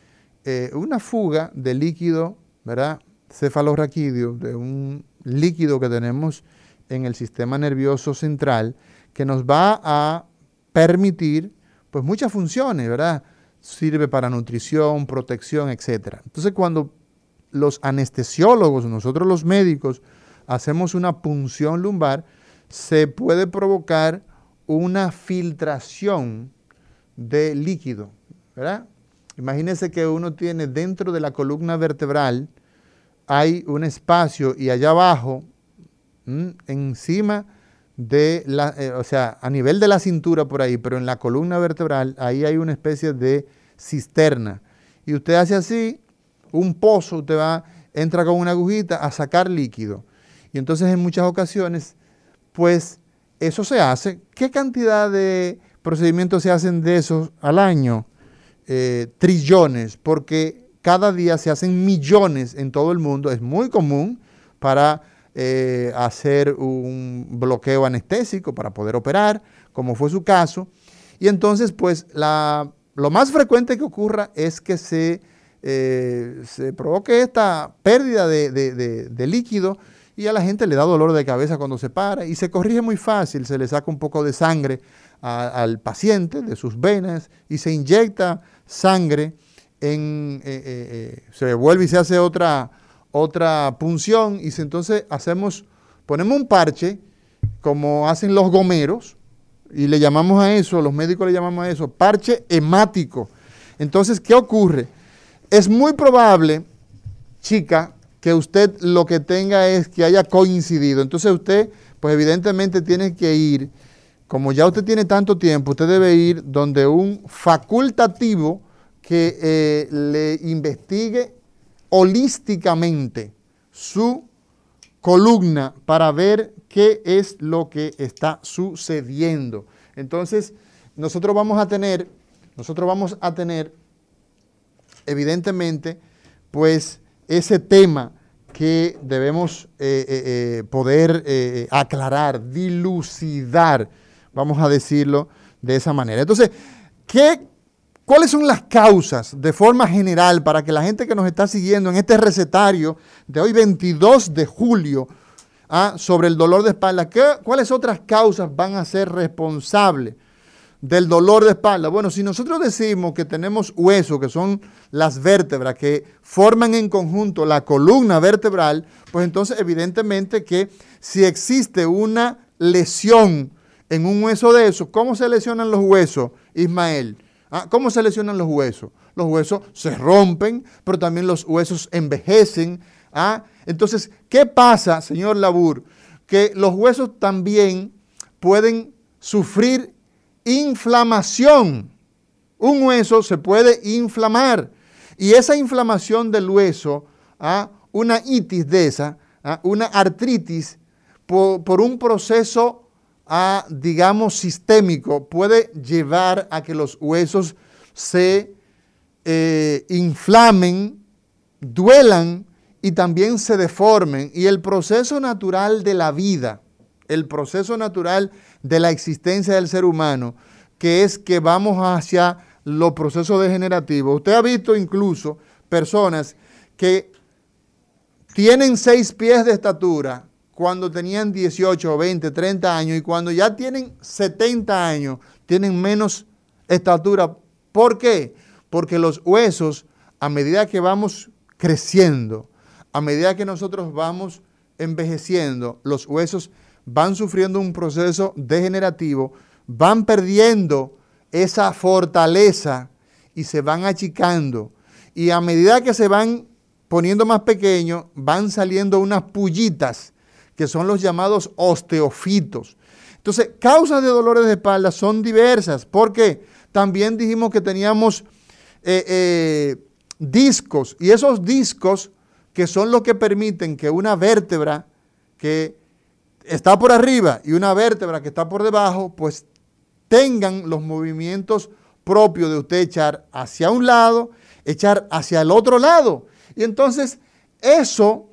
una fuga de líquido, ¿verdad? Cefalorraquídeo, de un líquido que tenemos en el sistema nervioso central que nos va a permitir pues muchas funciones, ¿verdad? Sirve para nutrición, protección, etc. Entonces cuando los anestesiólogos, nosotros los médicos, hacemos una punción lumbar, se puede provocar una filtración de líquido, ¿verdad? Imagínense que uno tiene dentro de la columna vertebral, hay un espacio y allá abajo encima de la, eh, o sea, a nivel de la cintura por ahí, pero en la columna vertebral, ahí hay una especie de cisterna. Y usted hace así, un pozo, usted va, entra con una agujita a sacar líquido. Y entonces en muchas ocasiones, pues eso se hace. ¿Qué cantidad de procedimientos se hacen de esos al año? Eh, trillones, porque cada día se hacen millones en todo el mundo. Es muy común para eh, hacer un bloqueo anestésico para poder operar, como fue su caso. Y entonces, pues, lo más frecuente que ocurra es que se, eh, se provoque esta pérdida de, líquido y a la gente le da dolor de cabeza cuando se para y se corrige muy fácil, se le saca un poco de sangre al paciente de sus venas y se inyecta sangre en, eh, se vuelve y se hace otra, otra punción y entonces hacemos, ponemos un parche como hacen los gomeros y le llamamos a eso, los médicos le llamamos a eso, parche hemático. Entonces, ¿qué ocurre? Es muy probable, chica, que usted lo que tenga es que haya coincidido. Entonces usted, pues evidentemente tiene que ir, como ya usted tiene tanto tiempo, usted debe ir donde un facultativo que eh, le investigue holísticamente su columna para ver qué es lo que está sucediendo. Entonces, nosotros vamos a tener, nosotros vamos a tener, evidentemente, pues ese tema que debemos eh, eh, eh, poder aclarar, dilucidar, vamos a decirlo de esa manera. Entonces, ¿qué, ¿cuáles son las causas de forma general para que la gente que nos está siguiendo en este recetario de hoy 22 de julio ah, sobre el dolor de espalda, ¿qué, ¿cuáles otras causas van a ser responsables? del dolor de espalda. Bueno, si nosotros decimos que tenemos huesos, que son las vértebras que forman en conjunto la columna vertebral, pues entonces evidentemente que si existe una lesión en un hueso de eso, ¿cómo se lesionan los huesos, Ismael? ¿Ah? ¿Cómo se lesionan los huesos? Los huesos se rompen, pero también los huesos envejecen. ¿ah? Entonces, ¿qué pasa, señor Labur? Que los huesos también pueden sufrir inflamación. Un hueso se puede inflamar y esa inflamación del hueso, ¿ah? una itis de esa, ¿ah? una artritis, por, un proceso, ¿ah? digamos, sistémico, puede llevar a que los huesos se eh, inflamen, duelan y también se deformen. Y el proceso natural de la vida, el proceso natural de la existencia del ser humano, que es que vamos hacia los procesos degenerativos. Usted ha visto incluso personas que tienen seis pies de estatura cuando tenían 18, 20, 30 años y cuando ya tienen 70 años tienen menos estatura. ¿Por qué? Porque los huesos, a medida que vamos creciendo, a medida que nosotros vamos envejeciendo, los huesos van sufriendo un proceso degenerativo, van perdiendo esa fortaleza y se van achicando. Y a medida que se van poniendo más pequeños, van saliendo unas pullitas, que son los llamados osteofitos. Entonces, causas de dolores de espalda son diversas, porque también dijimos que teníamos eh, eh, discos, y esos discos que son los que permiten que una vértebra que está por arriba y una vértebra que está por debajo, pues tengan los movimientos propios de usted echar hacia un lado, echar hacia el otro lado. Y entonces eso,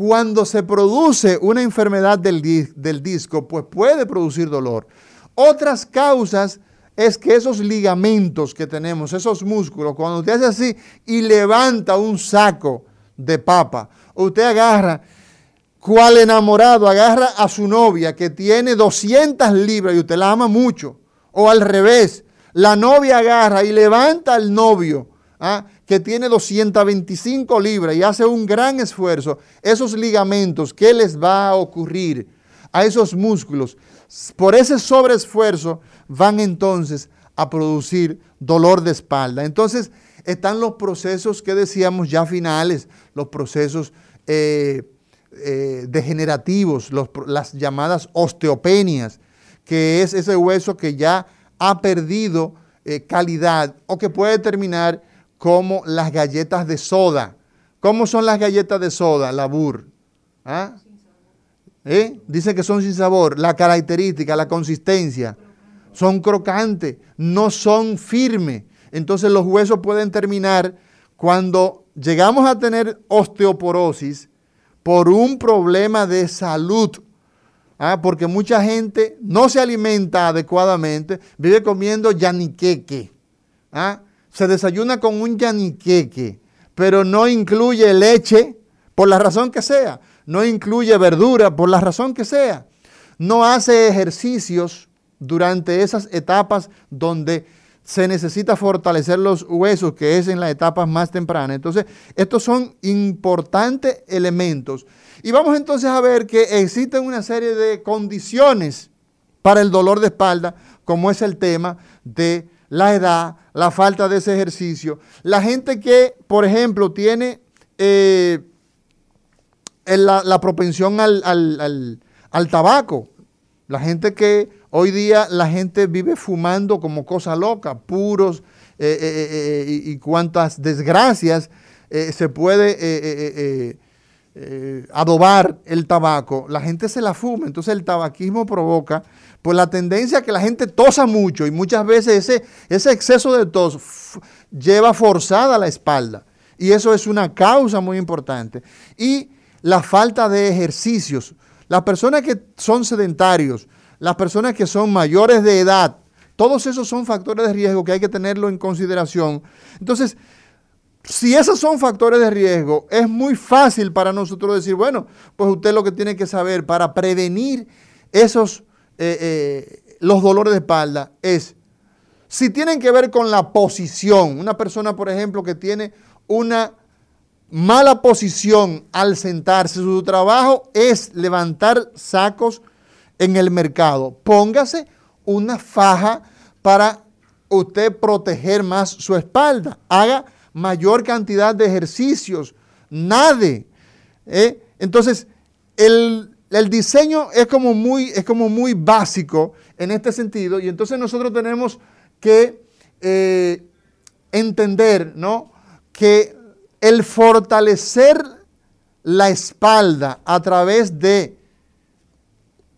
cuando se produce una enfermedad del, del disco, pues puede producir dolor. Otras causas es que esos ligamentos que tenemos, esos músculos, cuando usted hace así y levanta un saco de papa, usted agarra cual enamorado agarra a su novia que tiene 200 libras y usted la ama mucho, o al revés, la novia agarra y levanta al novio ¿ah? Que tiene 225 libras y hace un gran esfuerzo, esos ligamentos, ¿qué les va a ocurrir a esos músculos? Por ese sobreesfuerzo van entonces a producir dolor de espalda. Entonces están los procesos que decíamos ya finales, los procesos... Eh, eh, degenerativos, las llamadas osteopenias, que es ese hueso que ya ha perdido eh, calidad o que puede terminar como las galletas de soda. ¿Cómo son las galletas de soda, la BUR? ¿Ah? ¿Eh? Dice que son sin sabor. La característica, la consistencia. Son crocantes, no son firmes. Entonces los huesos pueden terminar cuando llegamos a tener osteoporosis, por un problema de salud. ¿ah? Porque mucha gente no se alimenta adecuadamente, vive comiendo yaniqueque. ¿ah? Se desayuna con un yaniqueque, pero no incluye leche, por la razón que sea. No incluye verdura, por la razón que sea. No hace ejercicios durante esas etapas donde se necesita fortalecer los huesos, que es en las etapas más tempranas. Entonces, estos son importantes elementos. Y vamos entonces a ver que existen una serie de condiciones para el dolor de espalda, como es el tema de la edad, la falta de ese ejercicio. La gente que, por ejemplo, tiene eh, la, propensión al, al tabaco, la gente que Hoy día la gente vive fumando como cosa loca, puros eh, eh, eh, y, cuantas desgracias se puede adobar el tabaco. La gente se la fuma, entonces el tabaquismo provoca pues la tendencia a que la gente tosa mucho y muchas veces ese, ese exceso de tos lleva forzada la espalda. Y eso es una causa muy importante. Y la falta de ejercicios. Las personas que son sedentarios, las personas que son mayores de edad, Todos esos son factores de riesgo que hay que tenerlo en consideración. Entonces, si esos son factores de riesgo, es muy fácil para nosotros decir, bueno, pues usted lo que tiene que saber para prevenir esos, eh, eh, los dolores de espalda es, si tienen que ver con la posición, una persona, por ejemplo, que tiene una mala posición al sentarse, su trabajo es levantar sacos en el mercado, póngase una faja para usted proteger más su espalda, haga mayor cantidad de ejercicios, nade. ¿eh? Entonces, el, diseño es como, muy, es como muy básico en este sentido y entonces nosotros tenemos que eh, entender ¿no? que el fortalecer la espalda a través de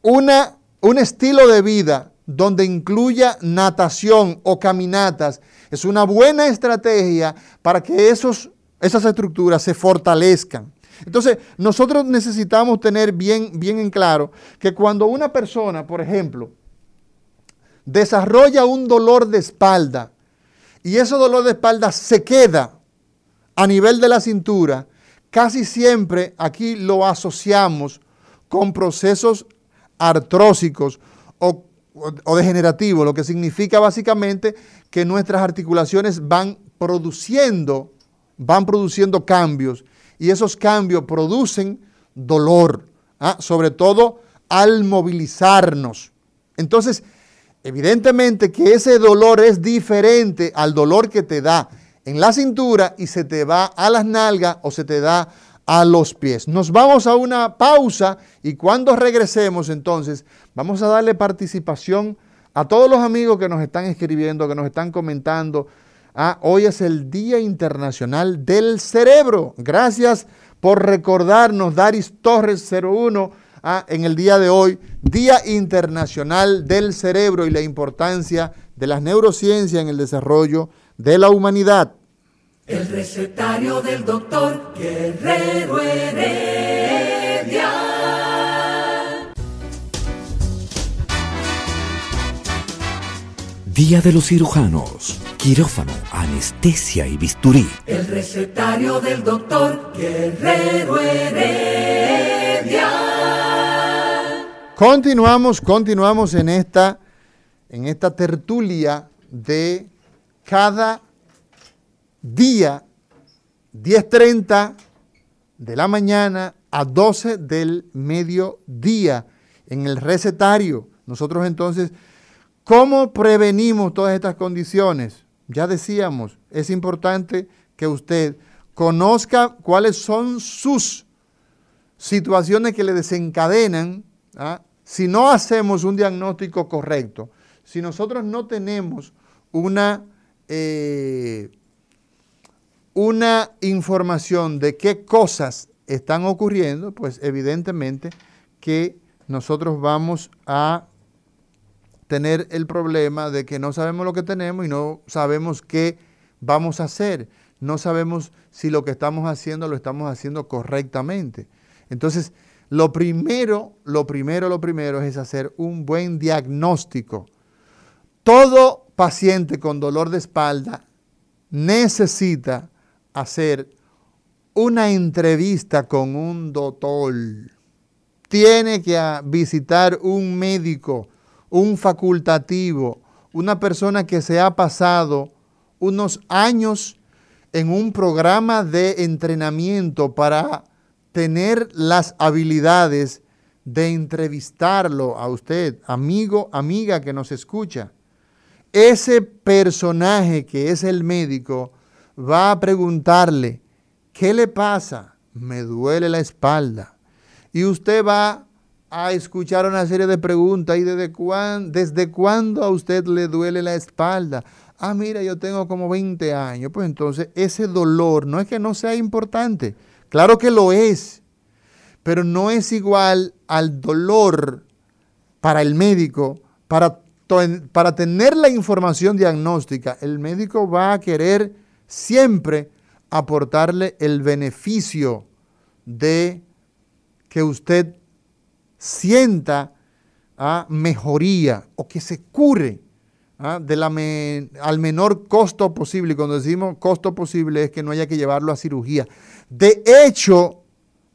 una, un estilo de vida donde incluya natación o caminatas es una buena estrategia para que esos, esas estructuras se fortalezcan. Entonces, nosotros necesitamos tener bien, bien en claro que cuando una persona, por ejemplo, desarrolla un dolor de espalda y ese dolor de espalda se queda a nivel de la cintura, casi siempre aquí lo asociamos con procesos artrósicos o, o degenerativos, lo que significa básicamente que nuestras articulaciones van produciendo, van produciendo cambios y esos cambios producen dolor, ¿ah? sobre todo al movilizarnos. Entonces, evidentemente que ese dolor es diferente al dolor que te da en la cintura y se te va a las nalgas o se te da a los pies. Nos vamos a una pausa y cuando regresemos entonces vamos a darle participación a todos los amigos que nos están escribiendo, que nos están comentando, ah, hoy es el Día Internacional del Cerebro. Gracias por recordarnos, Daris Torres 01, ah, en el día de hoy, Día Internacional del Cerebro y la importancia de las neurociencias en el desarrollo de la humanidad. El recetario del doctor Guerrero Heredia. Día de los cirujanos, quirófano, anestesia y bisturí. El recetario del doctor Guerrero Heredia. Continuamos, continuamos en esta, en esta tertulia de cada día, 10.30 de la mañana a 12 del mediodía, en el recetario. Nosotros entonces ¿Cómo prevenimos todas estas condiciones? Ya decíamos, es importante que usted conozca cuáles son sus situaciones que le desencadenan ¿ah? si no hacemos un diagnóstico correcto. Si nosotros no tenemos una, eh, una información de qué cosas están ocurriendo, pues evidentemente que nosotros vamos a tener el problema de que no sabemos lo que tenemos y no sabemos qué vamos a hacer. No sabemos si lo que estamos haciendo lo estamos haciendo correctamente. Entonces, lo primero, lo primero, lo primero es hacer un buen diagnóstico. Todo paciente con dolor de espalda necesita hacer una entrevista con un doctor. Tiene que visitar un médico un facultativo, una persona que se ha pasado unos años en un programa de entrenamiento para tener las habilidades de entrevistarlo a usted, amigo, amiga que nos escucha. Ese personaje que es el médico va a preguntarle, ¿qué le pasa? Me duele la espalda. Y usted va a escuchar una serie de preguntas. ¿Y desde, desde cuándo a usted le duele la espalda? Ah, mira, yo tengo como 20 años. Pues entonces ese dolor no es que no sea importante. Claro que lo es. Pero no es igual al dolor para el médico, para, para tener la información diagnóstica. El médico va a querer siempre aportarle el beneficio de que usted sienta ¿ah? mejoría o que se cure ¿ah? al menor costo posible. Cuando decimos costo posible es que no haya que llevarlo a cirugía. De hecho,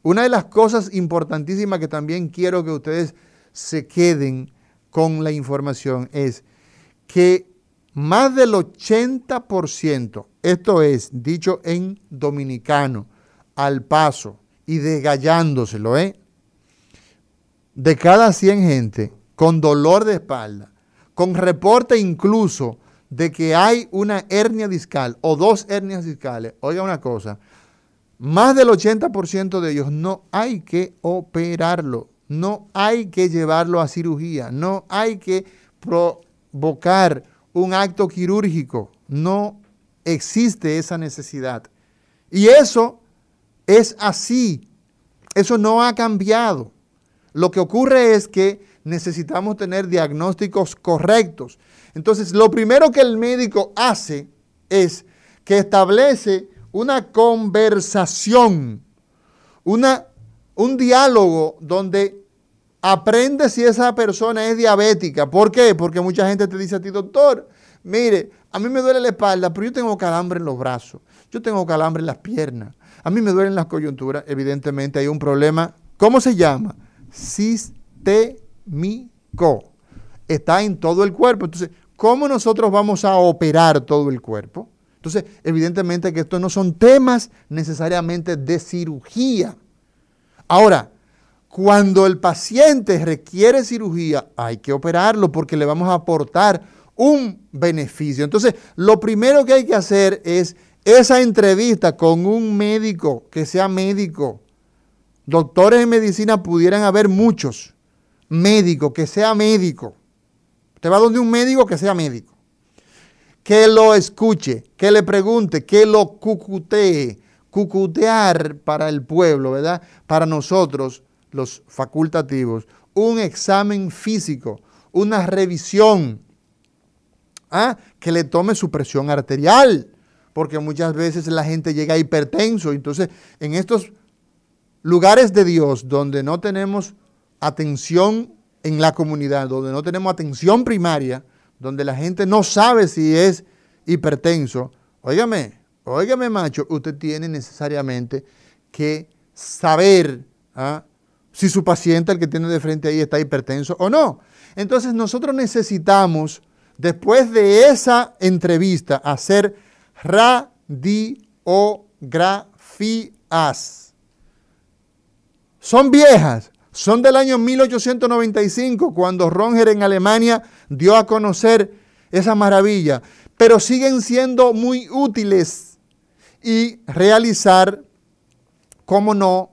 una de las cosas importantísimas que también quiero que ustedes se queden con la información es que más del 80%, esto es dicho en dominicano, al paso y desgallándoselo, ¿eh? De cada 100 gente con dolor de espalda, con reporte incluso de que hay una hernia discal o dos hernias discales, oiga una cosa, más del 80% de ellos no hay que operarlo, no hay que llevarlo a cirugía, no hay que provocar un acto quirúrgico, no existe esa necesidad. Y eso es así, eso no ha cambiado. Lo que ocurre es que necesitamos tener diagnósticos correctos. Entonces, lo primero que el médico hace es que establece una conversación, una, un diálogo donde aprende si esa persona es diabética. ¿Por qué? Porque mucha gente te dice a ti, doctor, mire, a mí me duele la espalda, pero yo tengo calambre en los brazos, yo tengo calambre en las piernas, a mí me duelen las coyunturas. Evidentemente hay un problema, ¿cómo se llama? Sistémico. Está en todo el cuerpo. Entonces, ¿cómo nosotros vamos a operar todo el cuerpo? Entonces, evidentemente que estos no son temas necesariamente de cirugía. Ahora, cuando el paciente requiere cirugía, hay que operarlo porque le vamos a aportar un beneficio. Entonces, lo primero que hay que hacer es esa entrevista con un médico que sea médico. Doctores en medicina pudieran haber muchos. Médico, que sea médico. Usted va donde un médico que sea médico. Que lo escuche, que le pregunte, que lo cucutee. Cucutear para el pueblo, ¿verdad? Para nosotros los facultativos, un examen físico, una revisión, ¿ah? que le tome su presión arterial, porque muchas veces la gente llega hipertenso. Entonces, en estos lugares de Dios donde no tenemos atención en la comunidad, donde no tenemos atención primaria, donde la gente no sabe si es hipertenso, óigame, óigame macho, usted tiene necesariamente que saber ¿ah? si su paciente, el que tiene de frente ahí, está hipertenso o no. Entonces nosotros necesitamos, después de esa entrevista, hacer radiografías. Son viejas, son del año 1895, cuando Ronger en Alemania dio a conocer esa maravilla, pero siguen siendo muy útiles y realizar, cómo no,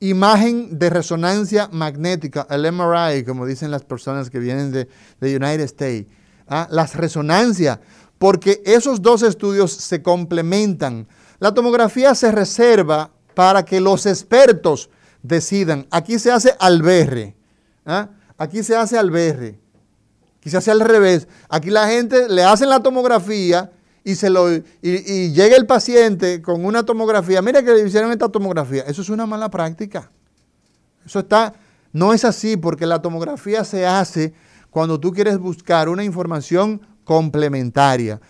imagen de resonancia magnética, el MRI, como dicen las personas que vienen de, United States, ¿ah? las resonancias, porque esos dos estudios se complementan. La tomografía se reserva para que los expertos decidan. Aquí se hace al berre, ¿ah? aquí se hace al berre, aquí se hace al revés. Aquí la gente le hacen la tomografía y, se lo, y, llega el paciente con una tomografía, mira que le hicieron esta tomografía, eso es una mala práctica. Eso está, no es así porque la tomografía se hace cuando tú quieres buscar una información complementaria.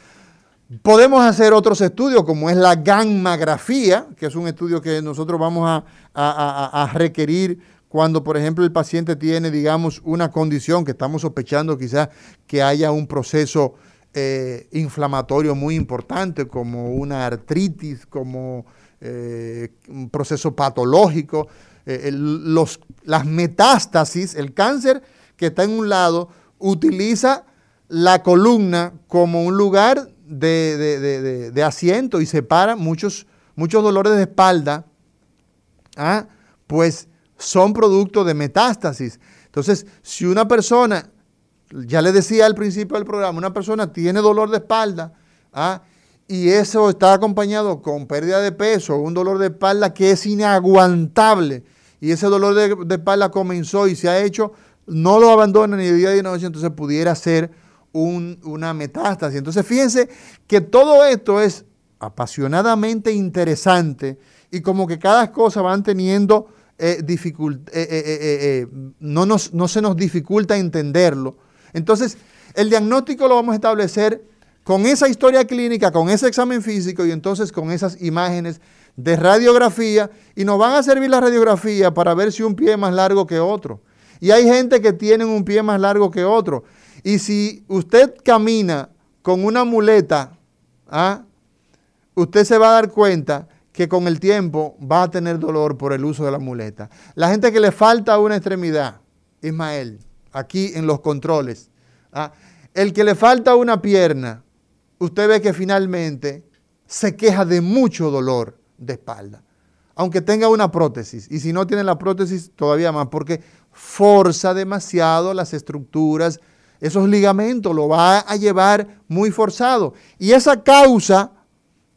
Podemos hacer otros estudios como es la gammagrafía, que es un estudio que nosotros vamos a, requerir cuando, por ejemplo, el paciente tiene, digamos, una condición que estamos sospechando quizás que haya un proceso eh, inflamatorio muy importante como una artritis, como eh, un proceso patológico, eh, las metástasis, el cáncer que está en un lado, utiliza la columna como un lugar de, asiento y separa muchos, muchos dolores de espalda, ¿ah? pues son producto de metástasis. Entonces, si una persona ya le decía al principio del programa, una persona tiene dolor de espalda ¿ah? y eso está acompañado con pérdida de peso, un dolor de espalda que es inaguantable y ese dolor de, espalda comenzó y se ha hecho, no lo abandona ni de día ni de noche, entonces pudiera ser una metástasis. Entonces fíjense que todo esto es apasionadamente interesante y como que cada cosa van teniendo eh, eh, eh, no, no se nos dificulta entenderlo. Entonces, El diagnóstico lo vamos a establecer con esa historia clínica, con ese examen físico y entonces con esas imágenes de radiografía y nos van a servir la radiografía para ver si un pie es más largo que otro. Y hay gente que tiene un pie más largo que otro. Y si usted camina con una muleta, ¿ah? usted se va a dar cuenta que con el tiempo va a tener dolor por el uso de la muleta. La gente que le falta una extremidad, Ismael, aquí en los controles, ¿ah? el que le falta una pierna, usted ve que finalmente se queja de mucho dolor de espalda, aunque tenga una prótesis. Y si no tiene la prótesis, todavía más, porque forza demasiado las estructuras, esos ligamentos, lo va a llevar muy forzado. Y esa causa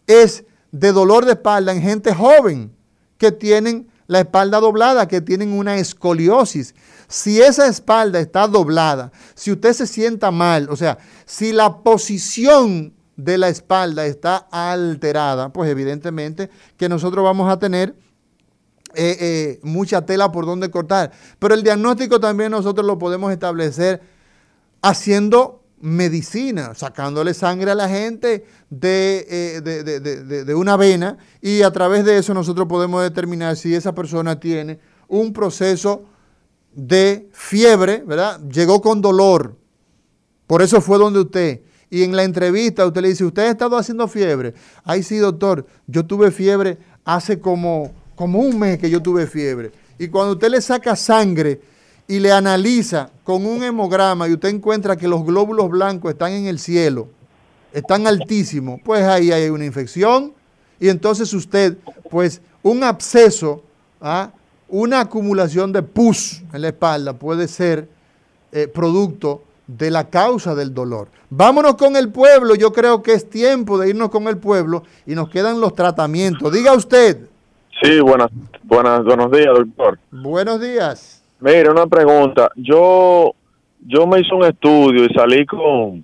es de dolor de espalda en gente joven que tienen la espalda doblada, que tienen una escoliosis. Si esa espalda está doblada, si usted se sienta mal, o sea, si la posición de la espalda está alterada, pues evidentemente que nosotros vamos a tener eh, eh, mucha tela por donde cortar. Pero el diagnóstico también nosotros lo podemos establecer haciendo medicina, sacándole sangre a la gente de, eh, de, una vena y a través de eso nosotros podemos determinar si esa persona tiene un proceso de fiebre, ¿verdad? Llegó con dolor, por eso fue donde usted y en la entrevista usted le dice, ¿usted ha estado haciendo fiebre? Ay, sí, doctor, yo tuve fiebre hace como, como un mes que yo tuve fiebre. Y cuando usted le saca sangre y le analiza con un hemograma y usted encuentra que los glóbulos blancos están en el cielo, están altísimos, pues ahí hay una infección y entonces usted, pues un absceso, ¿ah? una acumulación de pus en la espalda puede ser eh, producto de la causa del dolor. Vámonos con el pueblo, yo creo que es tiempo de irnos con el pueblo y nos quedan los tratamientos. Diga usted. Sí, buenas, buenas, buenos días, doctor. Buenos días. Mire, una pregunta. Yo, yo me hice un estudio y salí con,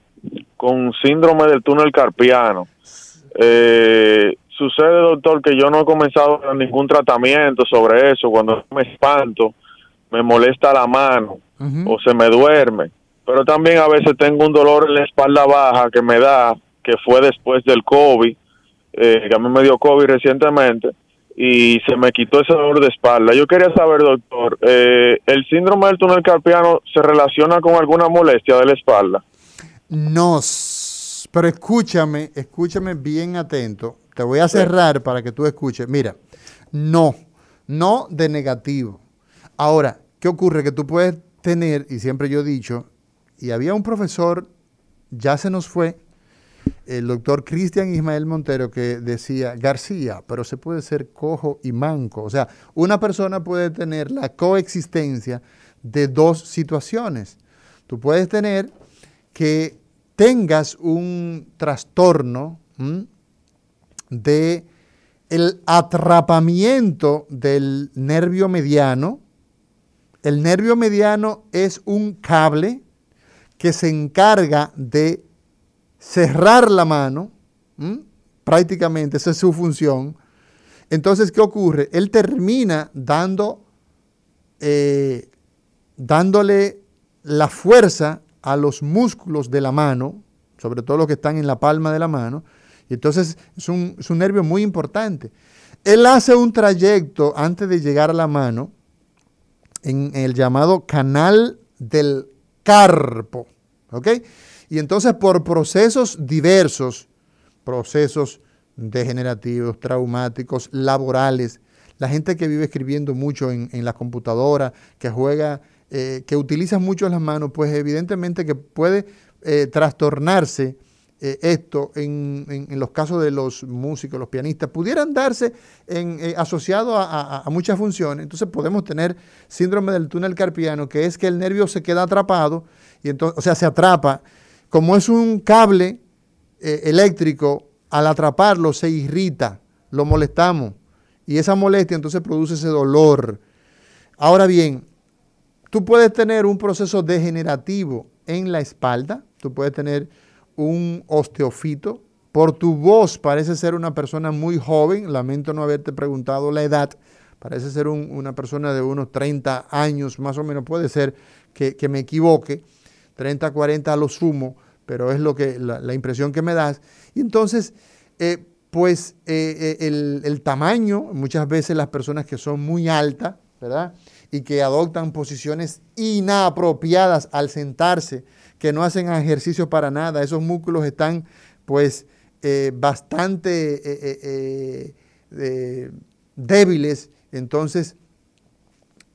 con síndrome del túnel carpiano. Eh, sucede, doctor, que yo no he comenzado ningún tratamiento sobre eso. Cuando me espanto, me molesta la mano o se me duerme pero también a veces tengo un dolor en la espalda baja que me da, que fue después del COVID, eh, que a mí me dio COVID recientemente, y se me quitó ese dolor de espalda. Yo quería saber, doctor, eh, ¿el síndrome del túnel carpiano se relaciona con alguna molestia de la espalda? No, pero escúchame, escúchame bien atento. Te voy a cerrar para que tú escuches. Mira, no, no de negativo. Ahora, ¿qué ocurre? Que tú puedes tener, y siempre yo he dicho, y había un profesor, ya se nos fue, el doctor Cristian Ismael Montero, que decía, García, pero se puede ser cojo y manco. O sea, una persona puede tener la coexistencia de dos situaciones. Tú puedes tener que tengas un trastorno de el atrapamiento del nervio mediano. El nervio mediano es un cable que se encarga de cerrar la mano, prácticamente esa es su función. Entonces, ¿qué ocurre? Él termina dando, eh, dándole la fuerza a los músculos de la mano, sobre todo los que están en la palma de la mano, y entonces es un, es un nervio muy importante. Él hace un trayecto antes de llegar a la mano en el llamado canal del carpo. ¿Ok? Y entonces por procesos diversos, procesos degenerativos, traumáticos, laborales, la gente que vive escribiendo mucho en, la computadora, que juega, eh, que utiliza mucho las manos, pues evidentemente que puede eh, trastornarse eh, esto en, los casos de los músicos, los pianistas, pudieran darse en, asociado a, a, muchas funciones. Entonces podemos tener síndrome del túnel carpiano, que es que el nervio se queda atrapado, y entonces, o sea, se atrapa. Como es un cable eh, eléctrico, al atraparlo se irrita, lo molestamos. Y esa molestia entonces produce ese dolor. Ahora bien, tú puedes tener un proceso degenerativo en la espalda, tú puedes tener un osteofito. Por tu voz parece ser una persona muy joven, lamento no haberte preguntado la edad, parece ser una persona de unos 30 años más o menos, puede ser que, me equivoque. 30, 40 a lo sumo, pero es lo que, la, impresión que me das. Y entonces, eh, pues eh, eh, el, tamaño, muchas veces las personas que son muy altas, ¿verdad? Y que adoptan posiciones inapropiadas al sentarse, que no hacen ejercicio para nada, esos músculos están pues bastante débiles, entonces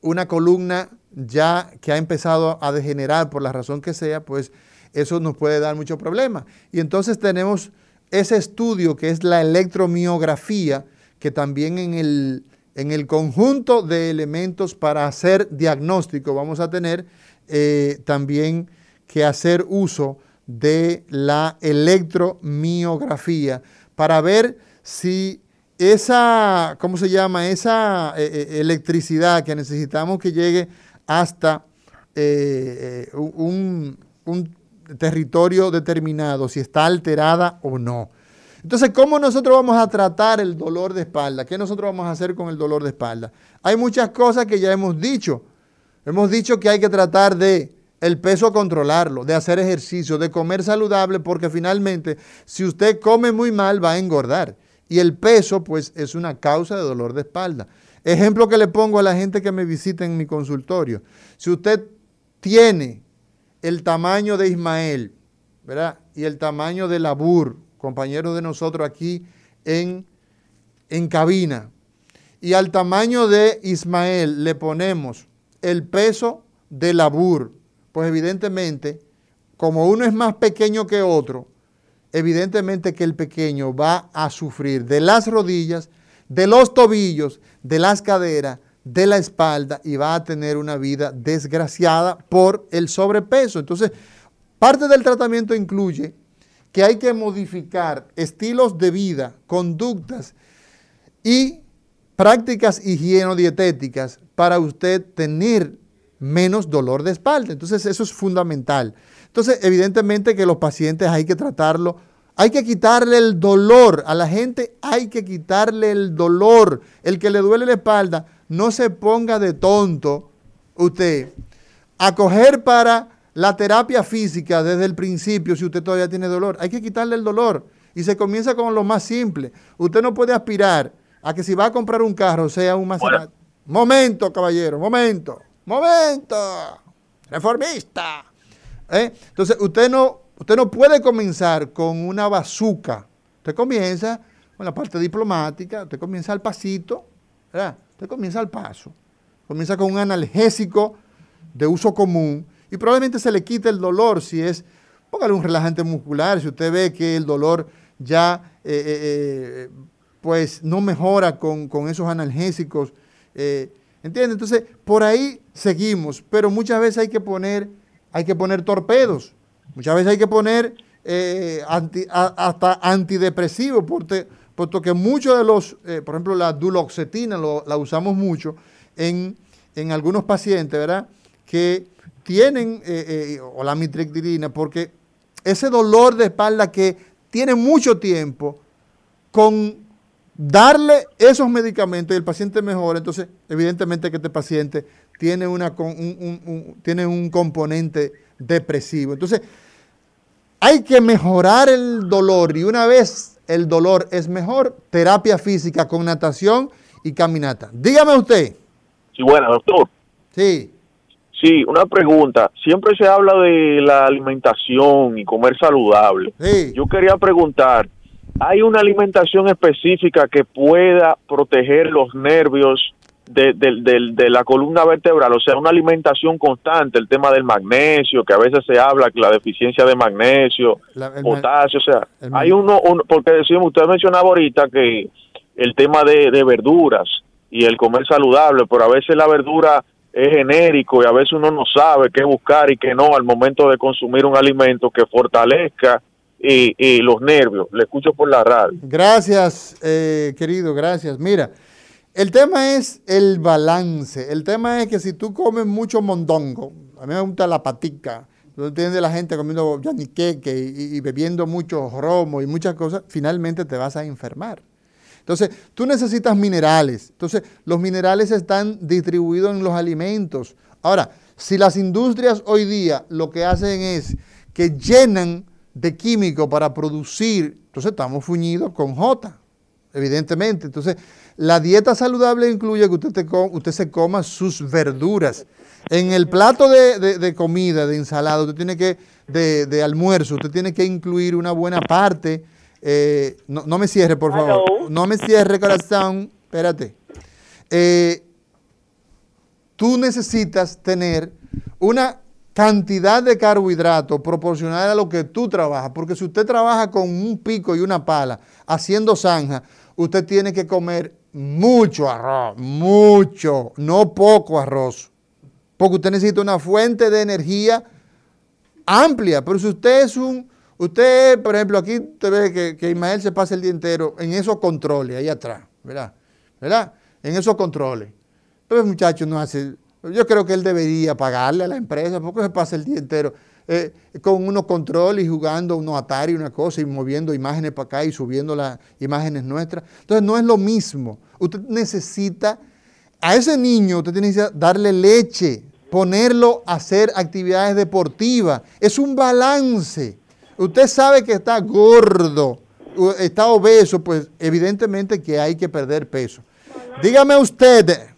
una columna ya que ha empezado a degenerar por la razón que sea, pues eso nos puede dar mucho problema. Y entonces tenemos ese estudio que es la electromiografía, que también en el, en el conjunto de elementos para hacer diagnóstico vamos a tener eh, también que hacer uso de la electromiografía para ver si esa, ¿cómo se llama? Esa eh, eh, electricidad que necesitamos que llegue hasta eh, un, territorio determinado, si está alterada o no. Entonces, ¿cómo nosotros vamos a tratar el dolor de espalda? ¿Qué nosotros vamos a hacer con el dolor de espalda? Hay muchas cosas que ya hemos dicho. Hemos dicho que hay que tratar de el peso controlarlo, de hacer ejercicio, de comer saludable, porque finalmente, si usted come muy mal, va a engordar. Y el peso, pues, es una causa de dolor de espalda. Ejemplo que le pongo a la gente que me visita en mi consultorio. Si usted tiene el tamaño de Ismael, ¿verdad? Y el tamaño de Labur, compañeros de nosotros aquí en, en cabina, y al tamaño de Ismael le ponemos el peso de Labur, pues evidentemente, como uno es más pequeño que otro, evidentemente que el pequeño va a sufrir de las rodillas, de los tobillos, de las caderas, de la espalda y va a tener una vida desgraciada por el sobrepeso. Entonces, parte del tratamiento incluye que hay que modificar estilos de vida, conductas y prácticas higienodietéticas para usted tener menos dolor de espalda. Entonces, eso es fundamental. Entonces, evidentemente que los pacientes hay que tratarlo, hay que quitarle el dolor a la gente, hay que quitarle el dolor. El que le duele la espalda, no se ponga de tonto usted a coger para la terapia física desde el principio si usted todavía tiene dolor. Hay que quitarle el dolor y se comienza con lo más simple. Usted no puede aspirar a que si va a comprar un carro sea un Maserati. Momento, caballero, momento, momento, reformista. ¿Eh? Entonces, usted no, usted no puede comenzar con una bazuca. Usted comienza con la parte diplomática, usted comienza al pasito, ¿verdad? Usted comienza al paso. Comienza con un analgésico de uso común y probablemente se le quite el dolor si es, póngale un relajante muscular, si usted ve que el dolor ya eh, eh, eh, pues no mejora con, esos analgésicos. ¿Entiende? Entonces, por ahí seguimos, pero muchas veces hay que poner hay que poner torpedos, muchas veces hay que poner eh, hasta antidepresivos, porque, puesto que muchos de los, eh, por ejemplo, la duloxetina la usamos mucho en, algunos pacientes, ¿verdad? Que tienen, eh, o la mitrictilina, porque ese dolor de espalda que tiene mucho tiempo, con darle esos medicamentos y el paciente mejora, entonces evidentemente que este paciente tiene, una, un, tiene un componente depresivo. Entonces, hay que mejorar el dolor y una vez el dolor es mejor, terapia física con natación y caminata. Dígame usted. Sí, bueno, doctor. Sí. Sí, una pregunta. Siempre se habla de la alimentación y comer saludable. Sí. Yo quería preguntar, ¿hay una alimentación específica que pueda proteger los nervios de, de, la columna vertebral, o sea, una alimentación constante, el tema del magnesio, que a veces se habla que la deficiencia de magnesio, potasio, o sea, hay uno, porque decimos, usted mencionaba ahorita que el tema de, de verduras y el comer saludable, pero a veces la verdura es genérico y a veces uno no sabe qué buscar y qué no al momento de consumir un alimento que fortalezca y, y los nervios. Le escucho por la radio. Gracias, eh, querido, gracias. Mira, el tema es el balance. El tema es que si tú comes mucho mondongo, a mí me gusta la patica, tú entiendes la gente comiendo yaniqueque y, y bebiendo mucho romo y muchas cosas, finalmente te vas a enfermar. Entonces, tú necesitas minerales. Entonces, los minerales están distribuidos en los alimentos. Ahora, Si las industrias hoy día lo que hacen es que llenan de químico para producir, entonces estamos fuñidos con J, evidentemente. Entonces, la dieta saludable incluye que usted, usted se coma sus verduras. En el plato de, comida, de ensalada, usted tiene que, de, almuerzo, usted tiene que incluir una buena parte. Eh, no, me cierre, por favor. No me cierre, corazón. Espérate. Eh, tú necesitas tener una cantidad de carbohidratos proporcional a lo que tú trabajas. Porque si usted trabaja con un pico y una pala haciendo zanja, usted tiene que comer mucho arroz, mucho, no poco arroz. Porque usted necesita una fuente de energía amplia. Pero si usted es un, usted, por ejemplo, aquí usted ve que, que Ismael se pasa el día entero en esos controles, ahí atrás, ¿verdad? ¿Verdad? En esos controles. Pero el muchacho no hace, yo creo que él debería pagarle a la empresa porque se pasa el día entero eh, con unos controles y jugando unos Atari, una cosa, y moviendo imágenes para acá y subiendo las imágenes nuestras. Entonces no es lo mismo. Usted necesita, a ese niño usted tiene que darle leche, ponerlo a hacer actividades deportivas. Es un balance. Usted sabe que está gordo, está obeso, pues evidentemente que hay que perder peso. Dígame usted,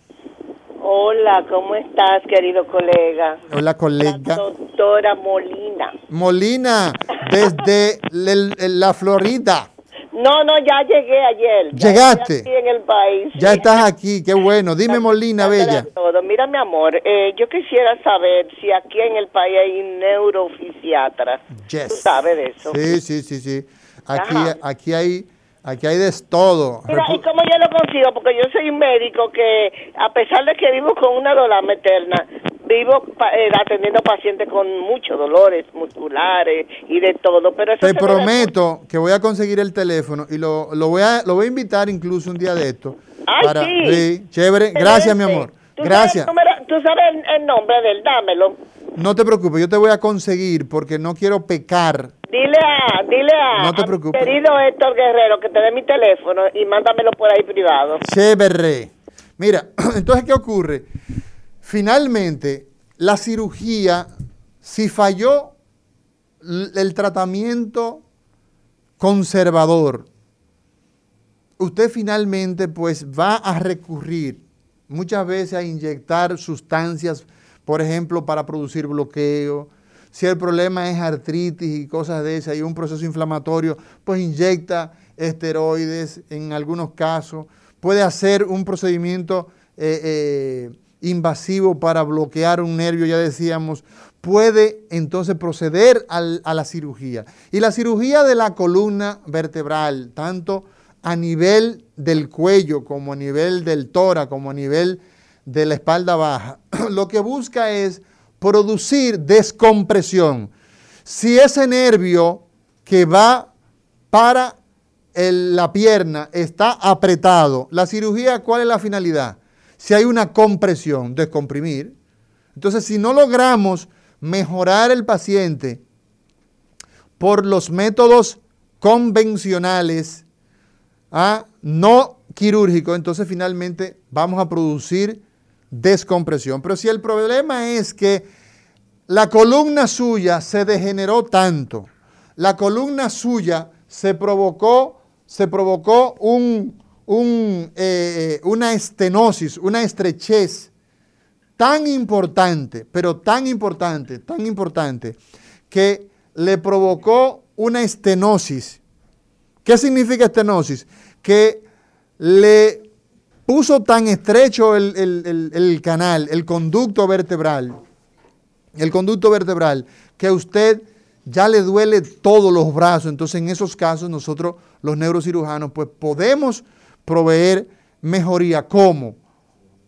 Hola, ¿cómo estás, querido colega? Hola, colega. doctora Molina. Molina, desde [laughs] la Florida. No, no, ya llegué ayer. ¿Llegaste? Aquí en el país. Ya estás aquí, qué bueno. Dime, Molina, bella. Todo. Mira, mi amor, eh, yo quisiera saber si aquí en el país hay neurofisiatra. Yes. ¿Tú sabes de eso? Sí, sí, sí, sí. Aquí, aquí hay Aquí hay de todo. Mira, ¿y cómo yo lo consigo? Porque yo soy un médico que, a pesar de que vivo con una dolor eterna, vivo eh, atendiendo pacientes con muchos dolores musculares y de todo. Pero Te prometo que voy a conseguir el teléfono y lo, lo, voy a, lo voy a invitar incluso un día de esto. Ay, sí. Chévere. Gracias, mi amor. Gracias. ¿Tú sabes el nombre de él? Dámelo. No te preocupes, yo te voy a conseguir porque no quiero pecar Dile a, dile a, querido Héctor Guerrero que te dé mi teléfono y mándamelo por ahí privado. Chévere. Mira, [clears throat] entonces, ¿qué ocurre? Finalmente, la cirugía, si falló el tratamiento conservador, usted finalmente pues va a recurrir muchas veces a inyectar sustancias, por ejemplo, para producir bloqueo, si el problema es artritis y cosas de esas y un proceso inflamatorio, pues inyecta esteroides en algunos casos. Puede hacer un procedimiento eh, eh, invasivo para bloquear un nervio, ya decíamos. Puede entonces proceder a la cirugía. Y la cirugía de la columna vertebral, tanto a nivel del cuello como a nivel del tórax, como a nivel de la espalda baja, [clears throat] lo que busca es producir descompresión. Si ese nervio que va para la pierna está apretado, la cirugía, ¿cuál es la finalidad? Si hay una compresión, descomprimir. Entonces, si no logramos mejorar el paciente por los métodos convencionales, ¿ah? no quirúrgicos, entonces finalmente vamos a producir descompresión. Pero si el problema es que la columna suya se degeneró tanto, la columna suya se provocó, se provocó un, eh, una estenosis, una estrechez tan importante, pero tan importante, tan importante, que le provocó una estenosis. ¿Qué significa estenosis? Que le puso tan estrecho el, canal, el conducto vertebral, el conducto vertebral, que a usted ya le duele todos los brazos. Entonces, en esos casos, nosotros, los neurocirujanos, pues podemos proveer mejoría. ¿Cómo?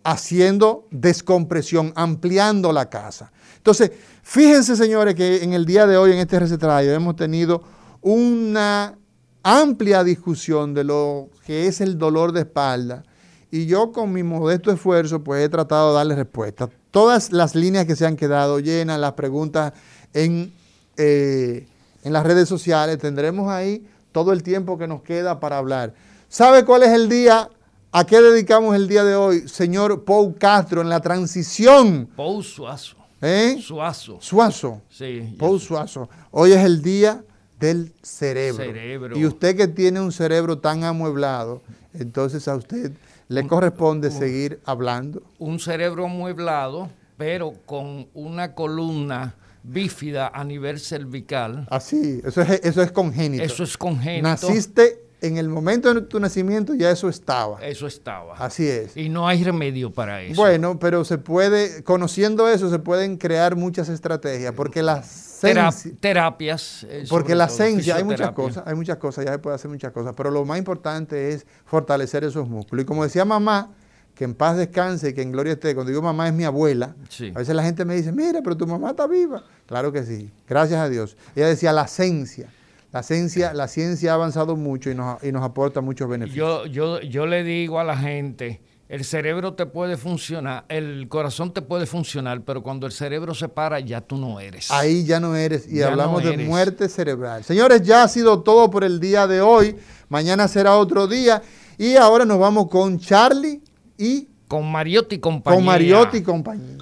Haciendo descompresión, ampliando la casa. Entonces, fíjense, señores, que en el día de hoy, en este recetario, hemos tenido una amplia discusión de lo que es el dolor de espalda y yo con mi modesto esfuerzo pues he tratado de darle respuesta. Todas las líneas que se han quedado llenas, las preguntas en, eh, en las redes sociales, tendremos ahí todo el tiempo que nos queda para hablar. ¿Sabe cuál es el día? ¿A qué dedicamos el día de hoy? Señor Pau Castro, en la transición. Pau Suazo. ¿Eh? Suazo. Suazo. Sí. Paul Suazo. Hoy es el día del cerebro. Cerebro. Y usted que tiene un cerebro tan amueblado, entonces a usted le corresponde seguir hablando. Un cerebro amueblado, pero con una columna bífida a nivel cervical. Así, eso es, eso es congénito. Eso es congénito. Naciste en el momento de tu nacimiento, ya eso estaba. Eso estaba. Así es. Y no hay remedio para eso. Bueno, pero se puede, conociendo eso, se pueden crear muchas estrategias, porque la Tera- ciencia- terapias. eh, Porque la ciencia, hay muchas cosas, hay muchas cosas, ya se puede hacer muchas cosas, pero lo más importante es fortalecer esos músculos. Y como decía mamá, que en paz descanse, que en gloria esté, cuando digo mamá es mi abuela, Sí. a veces la gente me dice, mira, pero tu mamá está viva. Claro que sí, gracias a Dios. Ella decía la ciencia, la ciencia, la ciencia ha avanzado mucho y nos, y nos aporta muchos beneficios. Yo, yo, yo le digo a la gente, el cerebro te puede funcionar, el corazón te puede funcionar, pero cuando el cerebro se para, ya tú no eres. Ahí ya no eres y Ya hablamos no de muerte cerebral. Señores, ya ha sido todo por el día de hoy. Mañana será otro día. Y ahora nos vamos con Charlie y Con Mariotti y compañía. con Mariotti y compañía.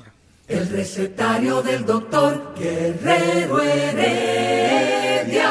El recetario del doctor Guerrero Heredia.